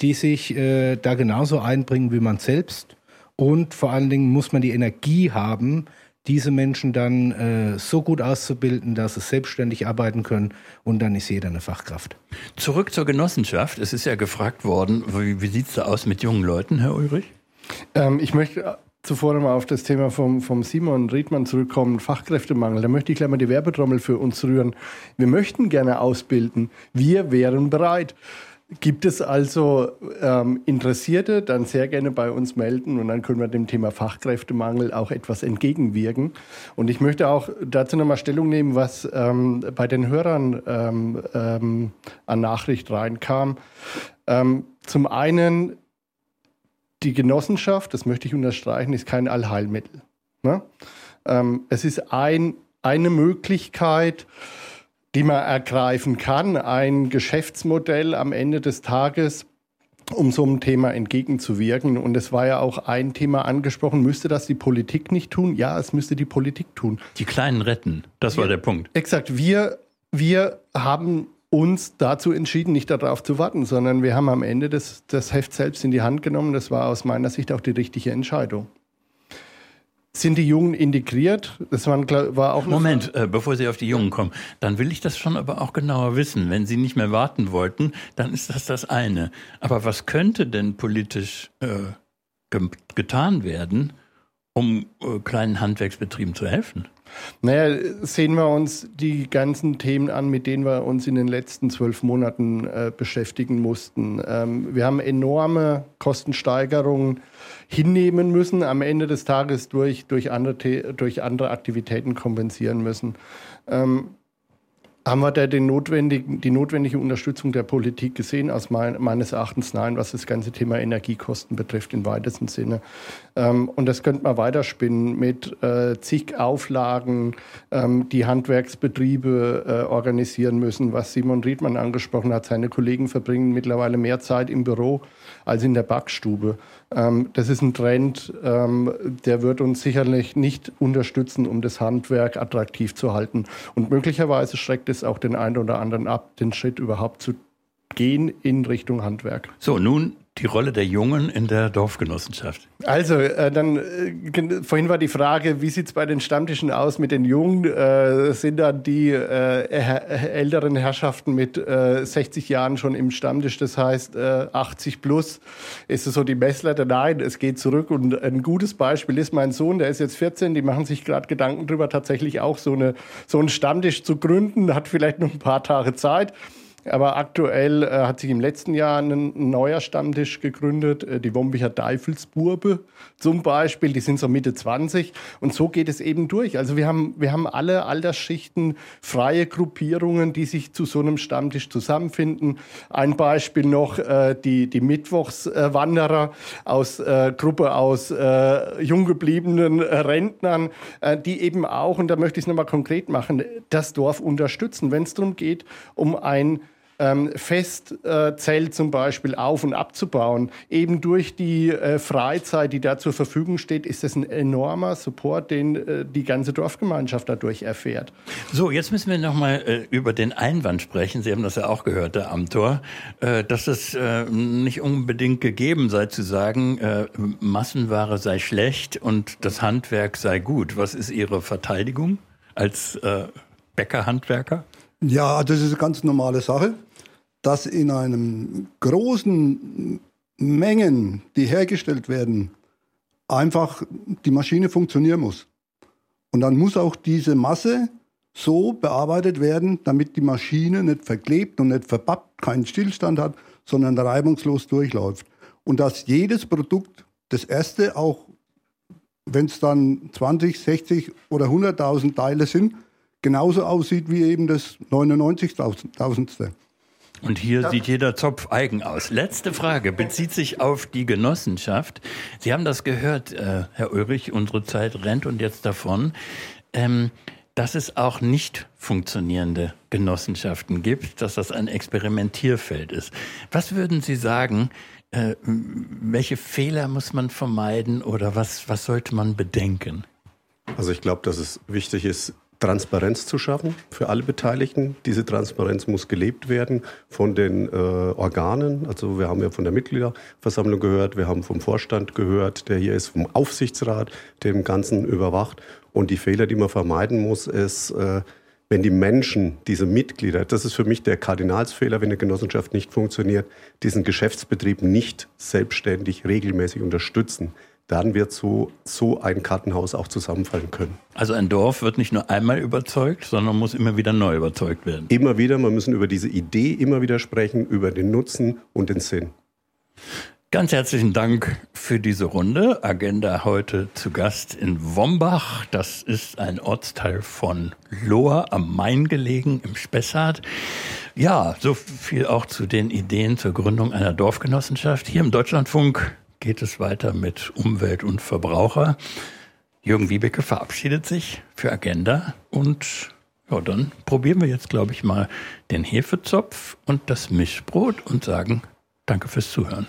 die sich äh, da genauso einbringen wie man selbst. Und vor allen Dingen muss man die Energie haben, diese Menschen dann äh, so gut auszubilden, dass sie selbstständig arbeiten können und dann ist jeder eine Fachkraft. Zurück zur Genossenschaft. Es ist ja gefragt worden, wie, wie sieht es da aus mit jungen Leuten, Herr Ulrich? Ähm, ich möchte zuvor nochmal auf das Thema vom, vom Simon Riedmann zurückkommen, Fachkräftemangel. Da möchte ich gleich mal die Werbetrommel für uns rühren. Wir möchten gerne ausbilden. Wir wären bereit. Gibt es also ähm, Interessierte, dann sehr gerne bei uns melden und dann können wir dem Thema Fachkräftemangel auch etwas entgegenwirken. Und ich möchte auch dazu nochmal Stellung nehmen, was ähm, bei den Hörern ähm, ähm an Nachricht reinkam. Ähm, zum einen, die Genossenschaft, das möchte ich unterstreichen, ist kein Allheilmittel. Ne? Ähm, es ist ein, eine Möglichkeit, die man ergreifen kann, ein Geschäftsmodell am Ende des Tages, um so einem Thema entgegenzuwirken. Und es war ja auch ein Thema angesprochen, müsste das die Politik nicht tun? Ja, es müsste die Politik tun. Die Kleinen retten, das war der Punkt. Exakt, wir, wir haben uns dazu entschieden, nicht darauf zu warten, sondern wir haben am Ende das, das Heft selbst in die Hand genommen. Das war aus meiner Sicht auch die richtige Entscheidung. Sind die Jungen integriert? Das waren, war auch Moment, äh, bevor Sie auf die Jungen kommen, dann will ich das schon aber auch genauer wissen. Wenn Sie nicht mehr warten wollten, dann ist das das eine. Aber was könnte denn politisch äh, ge getan werden, um äh, kleinen Handwerksbetrieben zu helfen? Naja, sehen wir uns die ganzen Themen an, mit denen wir uns in den letzten zwölf Monaten äh, beschäftigen mussten. Ähm, wir haben enorme Kostensteigerungen hinnehmen müssen, am Ende des Tages durch, durch, andere, durch andere Aktivitäten kompensieren müssen. Ähm, haben wir da den notwendigen, die notwendige Unterstützung der Politik gesehen? Aus mein, meines Erachtens nein, was das ganze Thema Energiekosten betrifft im weitesten Sinne. Ähm, und das könnte man weiterspinnen mit äh, zig Auflagen, ähm, die Handwerksbetriebe äh, organisieren müssen. Was Simon Riedmann angesprochen hat, seine Kollegen verbringen mittlerweile mehr Zeit im Büro als in der Backstube. Ähm, das ist ein Trend, ähm, der wird uns sicherlich nicht unterstützen, um das Handwerk attraktiv zu halten. Und möglicherweise schreckt es auch den einen oder anderen ab, den Schritt überhaupt zu gehen in Richtung Handwerk. So, nun die Rolle der Jungen in der Dorfgenossenschaft? Also, äh, dann äh, vorhin war die Frage, wie sieht es bei den Stammtischen aus mit den Jungen? Äh, sind dann die äh, älteren Herrschaften mit 60 äh, Jahren schon im Stammtisch, das heißt 80 äh, plus? Ist es so die Messlatte? Nein, es geht zurück. Und ein gutes Beispiel ist mein Sohn, der ist jetzt 14, die machen sich gerade Gedanken darüber, tatsächlich auch so, eine, so einen Stammtisch zu gründen, hat vielleicht noch ein paar Tage Zeit Aber aktuell äh, hat sich im letzten Jahr ein neuer Stammtisch gegründet, äh, die Wombicher Teufelsburbe zum Beispiel. Die sind so Mitte 20 und so geht es eben durch. Also wir haben, wir haben alle Altersschichten, freie Gruppierungen, die sich zu so einem Stammtisch zusammenfinden. Ein Beispiel noch äh, die, die Mittwochswanderer aus äh, Gruppe aus äh, jung gebliebenen äh, Rentnern, äh, die eben auch, und da möchte ich es nochmal konkret machen, das Dorf unterstützen, wenn es darum geht, um ein ähm, Festzelt zum Beispiel auf- und abzubauen. Eben durch die äh, Freizeit, die da zur Verfügung steht, ist das ein enormer Support, den äh, die ganze Dorfgemeinschaft dadurch erfährt. So, jetzt müssen wir nochmal äh, über den Einwand sprechen. Sie haben das ja auch gehört, der Amtor, äh, dass es äh, nicht unbedingt gegeben sei zu sagen, äh, Massenware sei schlecht und das Handwerk sei gut. Was ist Ihre Verteidigung als äh, Bäckerhandwerker? Ja, das ist eine ganz normale Sache, dass in einem großen Mengen, die hergestellt werden, einfach die Maschine funktionieren muss. Und dann muss auch diese Masse so bearbeitet werden, damit die Maschine nicht verklebt und nicht verbappt, keinen Stillstand hat, sondern reibungslos durchläuft. Und dass jedes Produkt, das erste auch, wenn es dann 20, 60 oder 100.000 Teile sind, genauso aussieht wie eben das 99.000. Und hier sieht jeder Zopf eigen aus. Letzte Frage bezieht sich auf die Genossenschaft. Sie haben das gehört, äh, Herr Ulrich, unsere Zeit rennt und jetzt davon, ähm, dass es auch nicht funktionierende Genossenschaften gibt, dass das ein Experimentierfeld ist. Was würden Sie sagen, äh, welche Fehler muss man vermeiden oder was, was sollte man bedenken? Also ich glaube, dass es wichtig ist, Transparenz zu schaffen für alle Beteiligten. Diese Transparenz muss gelebt werden von den äh, Organen. Also wir haben ja von der Mitgliederversammlung gehört, wir haben vom Vorstand gehört, der hier ist, vom Aufsichtsrat, der im Ganzen überwacht. Und die Fehler, die man vermeiden muss, ist, äh, wenn die Menschen, diese Mitglieder, das ist für mich der Kardinalsfehler, wenn eine Genossenschaft nicht funktioniert, diesen Geschäftsbetrieb nicht selbstständig regelmäßig unterstützen dann wird so, so ein Kartenhaus auch zusammenfallen können. Also ein Dorf wird nicht nur einmal überzeugt, sondern muss immer wieder neu überzeugt werden. Immer wieder, man müssen über diese Idee immer wieder sprechen, über den Nutzen und den Sinn. Ganz herzlichen Dank für diese Runde. Agenda heute zu Gast in Wombach. Das ist ein Ortsteil von Lohr am Main gelegen, im Spessart. Ja, so viel auch zu den Ideen zur Gründung einer Dorfgenossenschaft. Hier im Deutschlandfunk geht es weiter mit Umwelt und Verbraucher. Jürgen Wiebeke verabschiedet sich für Agenda und ja, dann probieren wir jetzt, glaube ich, mal den Hefezopf und das Mischbrot und sagen Danke fürs Zuhören.